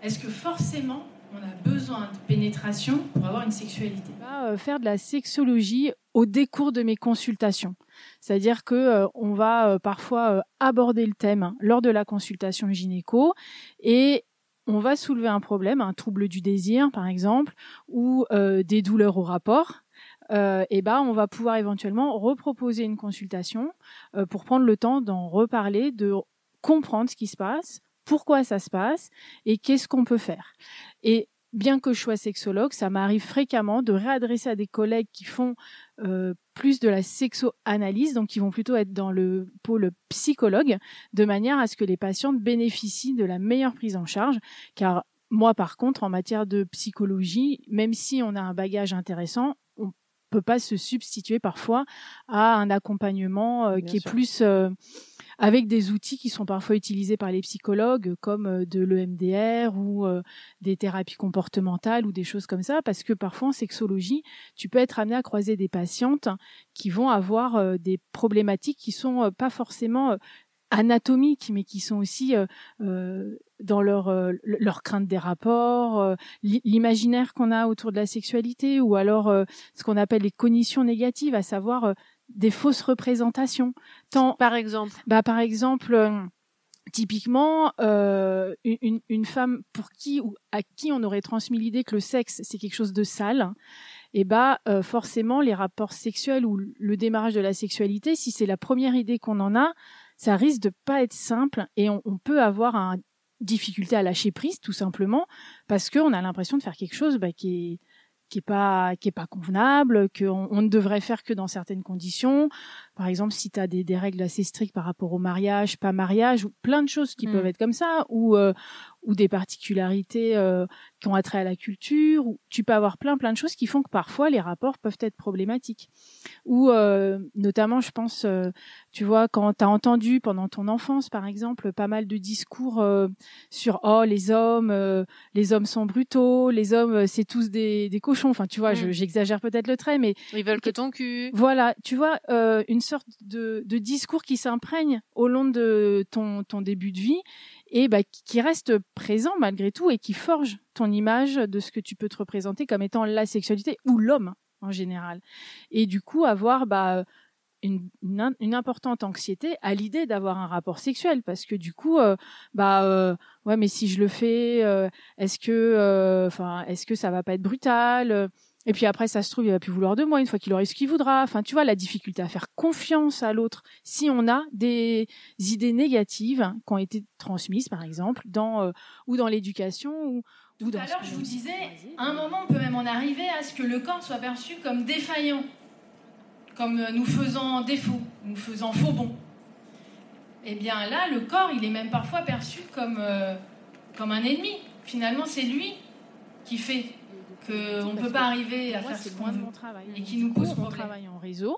est-ce que forcément on a besoin de pénétration pour avoir une sexualité? Va euh, faire de la sexologie au décours de mes consultations. C'est-à-dire que euh, on va euh, parfois aborder le thème hein, lors de la consultation gynéco et on va soulever un problème, un trouble du désir par exemple, ou des douleurs au rapport. Euh, et ben, on va pouvoir éventuellement reproposer une consultation euh, pour prendre le temps d'en reparler, de comprendre ce qui se passe, pourquoi ça se passe et qu'est-ce qu'on peut faire. Et bien que je sois sexologue, ça m'arrive fréquemment de réadresser à des collègues qui font euh, plus de la sexo-analyse, donc qui vont plutôt être dans le pôle psychologue, de manière à ce que les patientes bénéficient de la meilleure prise en charge, car moi, par contre, en matière de psychologie, même si on a un bagage intéressant, peut pas se substituer parfois à un accompagnement euh, qui est plus euh, avec des outils qui sont parfois utilisés par les psychologues comme euh, de l'EMDR ou euh, des thérapies comportementales ou des choses comme ça parce que parfois en sexologie, tu peux être amené à croiser des patientes qui vont avoir des problématiques qui sont pas forcément anatomiques mais qui sont aussi dans leur euh, leur crainte des rapports, euh, l'i- l'imaginaire qu'on a autour de la sexualité ou alors euh, ce qu'on appelle les cognitions négatives, à savoir euh, des fausses représentations. Tant, par exemple bah, Par exemple, euh, typiquement, euh, une, une- femme pour qui ou à qui on aurait transmis l'idée que le sexe, c'est quelque chose de sale, et bah euh, forcément les rapports sexuels ou le démarrage de la sexualité, si c'est la première idée qu'on en a, ça risque de pas être simple et on, on peut avoir un difficulté à lâcher prise tout simplement parce qu'on a l'impression de faire quelque chose bah, qui est qui est pas qui est pas convenable, qu'on on ne devrait faire que dans certaines conditions. Par exemple, si tu as des, des, règles assez strictes par rapport au mariage, pas mariage, ou plein de choses qui Mm. peuvent être comme ça, ou euh, ou des particularités euh, qui ont attrait à la culture. Ou tu peux avoir plein plein de choses qui font que parfois les rapports peuvent être problématiques. Ou euh, notamment, je pense, euh, tu vois, quand tu as entendu pendant ton enfance, par exemple, pas mal de discours euh, sur oh les hommes, euh, les hommes sont brutaux, les hommes c'est tous des, des cochons. Enfin, tu vois, Mm. j'exagère peut-être le trait, mais Ils veulent que ton cul. voilà, tu vois, euh, une sorte de, discours qui s'imprègne au long de ton, début de vie et bah, qui- reste présent malgré tout et qui forge ton image de ce que tu peux te représenter comme étant la sexualité ou l'homme en général. Et du coup, avoir bah, une, importante anxiété à l'idée d'avoir un rapport sexuel parce que du coup, euh, bah euh, mais si je le fais, euh, est-ce que, enfin, est-ce que ça va pas être brutal et puis après, ça se trouve, il va plus vouloir de moi une fois qu'il aura eu ce qu'il voudra. Enfin, tu vois, la difficulté à faire confiance à l'autre si on a des idées négatives qui ont été transmises, par exemple, dans ou ou dans l'éducation ou, ou dans. Tout à l'heure, je vous disais, à un moment, on peut même en arriver à ce que le corps soit perçu comme défaillant, comme euh, nous faisant défaut, nous faisant faux bon. Eh bien là, le corps, il est même parfois perçu comme, euh, comme un ennemi. Finalement, c'est lui qui fait qu'on ne peut pas arriver à Moi, faire ce qu'on de veut mon travail. et qui nous pose mon problème. travail en réseau.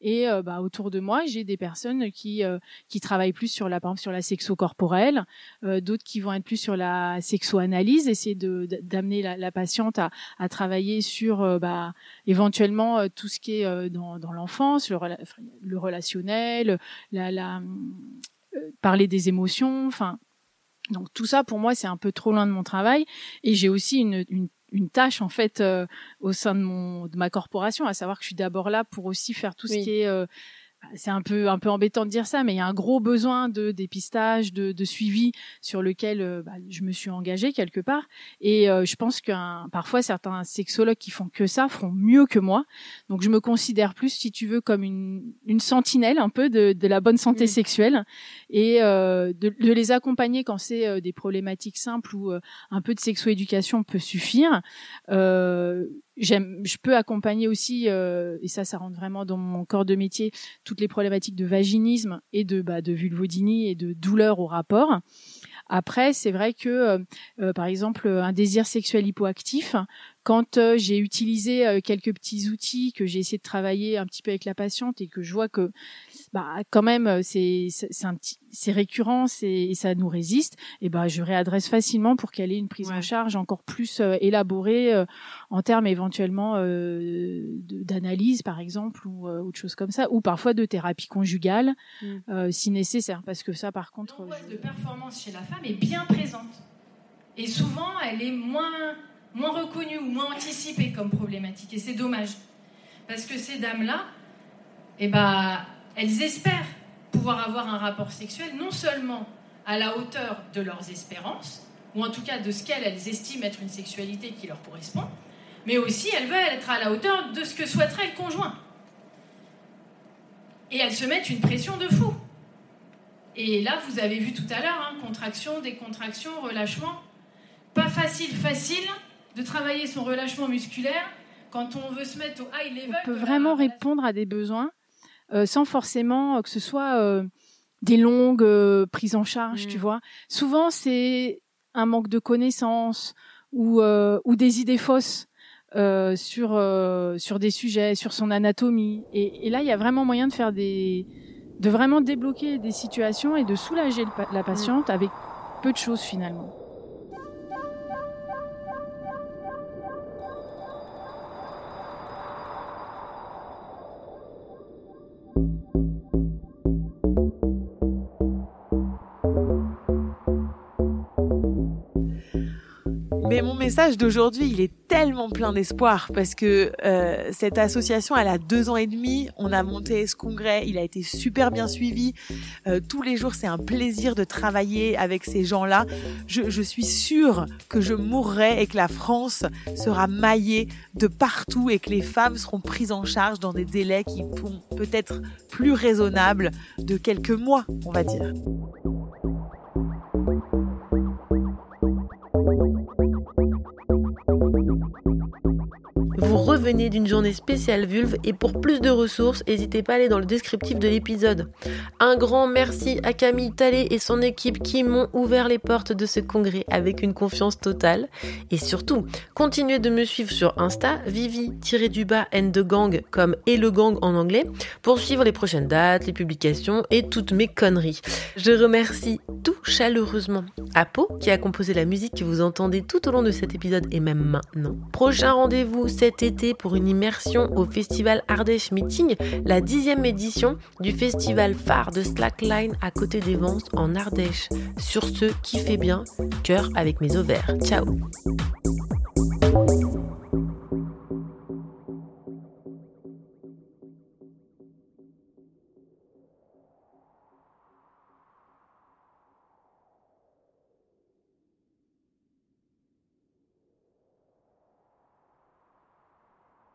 Et euh, bah, autour de moi, j'ai des personnes qui euh, qui travaillent plus sur la par exemple, sur la sexo corporelle, euh, d'autres qui vont être plus sur la sexo-analyse, essayer de d- d'amener la, la patiente à, à travailler sur bah, éventuellement tout ce qui est dans, dans l'enfance, le, relationnel, la, la parler des émotions, enfin donc tout ça pour moi c'est un peu trop loin de mon travail et j'ai aussi une, une, une tâche en fait euh, au sein de mon de ma corporation, à savoir que je suis d'abord là pour aussi faire tout ce qui est euh, c'est un peu un peu embêtant de dire ça, mais il y a un gros besoin de dépistage, de, de suivi sur lequel euh, bah, je me suis engagée quelque part. Et euh, je pense que parfois certains sexologues qui font que ça feront mieux que moi. Donc je me considère plus, si tu veux, comme une, une sentinelle un peu de, de la bonne santé sexuelle et euh, de, de les accompagner quand c'est euh, des problématiques simples où euh, un peu de sexo-éducation peut suffire. J'aime, je peux accompagner aussi, euh, et ça, ça rentre vraiment dans mon corps de métier, toutes les problématiques de vaginisme et de, bah, de vulvodynie et de douleur au rapport. Après, c'est vrai que, euh, euh, par exemple, un désir sexuel hypoactif, quand euh, j'ai utilisé euh, quelques petits outils, que j'ai essayé de travailler un petit peu avec la patiente et que je vois que, bah, quand même, euh, c'est c'est un petit, c'est récurrent, et ça nous résiste, et ben je réadresse facilement pour qu'elle ait une prise en charge encore plus euh, élaborée euh, en termes éventuellement euh, d'analyse, par exemple, ou euh, autre chose comme ça, ou parfois de thérapie conjugale, Mm. euh, si nécessaire, parce que ça, par contre, L'angoisse de performance chez la femme est bien présente. Et souvent, elle est moins, moins reconnue ou moins anticipée comme problématique. Et c'est dommage. Parce que ces dames-là, eh ben, elles espèrent pouvoir avoir un rapport sexuel non seulement à la hauteur de leurs espérances, ou en tout cas de ce qu'elles elles estiment être une sexualité qui leur correspond, mais aussi elles veulent être à la hauteur de ce que souhaiterait le conjoint. Et elles se mettent une pression de fou. Et là, vous avez vu tout à l'heure, hein, contraction, décontraction, relâchement. Pas facile, facile de travailler son relâchement musculaire quand on veut se mettre au high level. peut vraiment répondre à des besoins sans forcément euh, que ce soit euh, des longues euh, prises en charge, Mm. tu vois. Souvent, c'est un manque de connaissances ou, euh, ou des idées fausses euh, sur, euh, sur des sujets, sur son anatomie. Et, et là, il y a vraiment moyen de faire des de vraiment débloquer des situations et de soulager le la patiente avec peu de choses finalement. thank you Mais mon message d'aujourd'hui, il est tellement plein d'espoir parce que euh, cette association, elle a deux ans et demi. On a monté ce congrès, il a été super bien suivi. Euh, tous les jours, c'est un plaisir de travailler avec ces gens-là. Je, suis sûre que je mourrai et que la France sera maillée de partout et que les femmes seront prises en charge dans des délais qui vont peut-être plus raisonnables de quelques mois, on va dire. Revenez d'une journée spéciale vulve et pour plus de ressources, n'hésitez pas à aller dans le descriptif de l'épisode. Un grand merci à Camille Tallet et son équipe qui m'ont ouvert les portes de ce congrès avec une confiance totale. Et surtout, continuez de me suivre sur Insta, Vivi-du-bas and the gang comme et le gang en anglais, pour suivre les prochaines dates, les publications et toutes mes conneries. Je remercie tout chaleureusement Apo qui a composé la musique que vous entendez tout au long de cet épisode et même maintenant. Prochain rendez-vous, cet été pour une immersion au festival Ardèche Meeting, la dixième édition du festival phare de Slackline à côté des ventes en Ardèche. Sur ce, kiffez bien, cœur avec mes ovaires. Ciao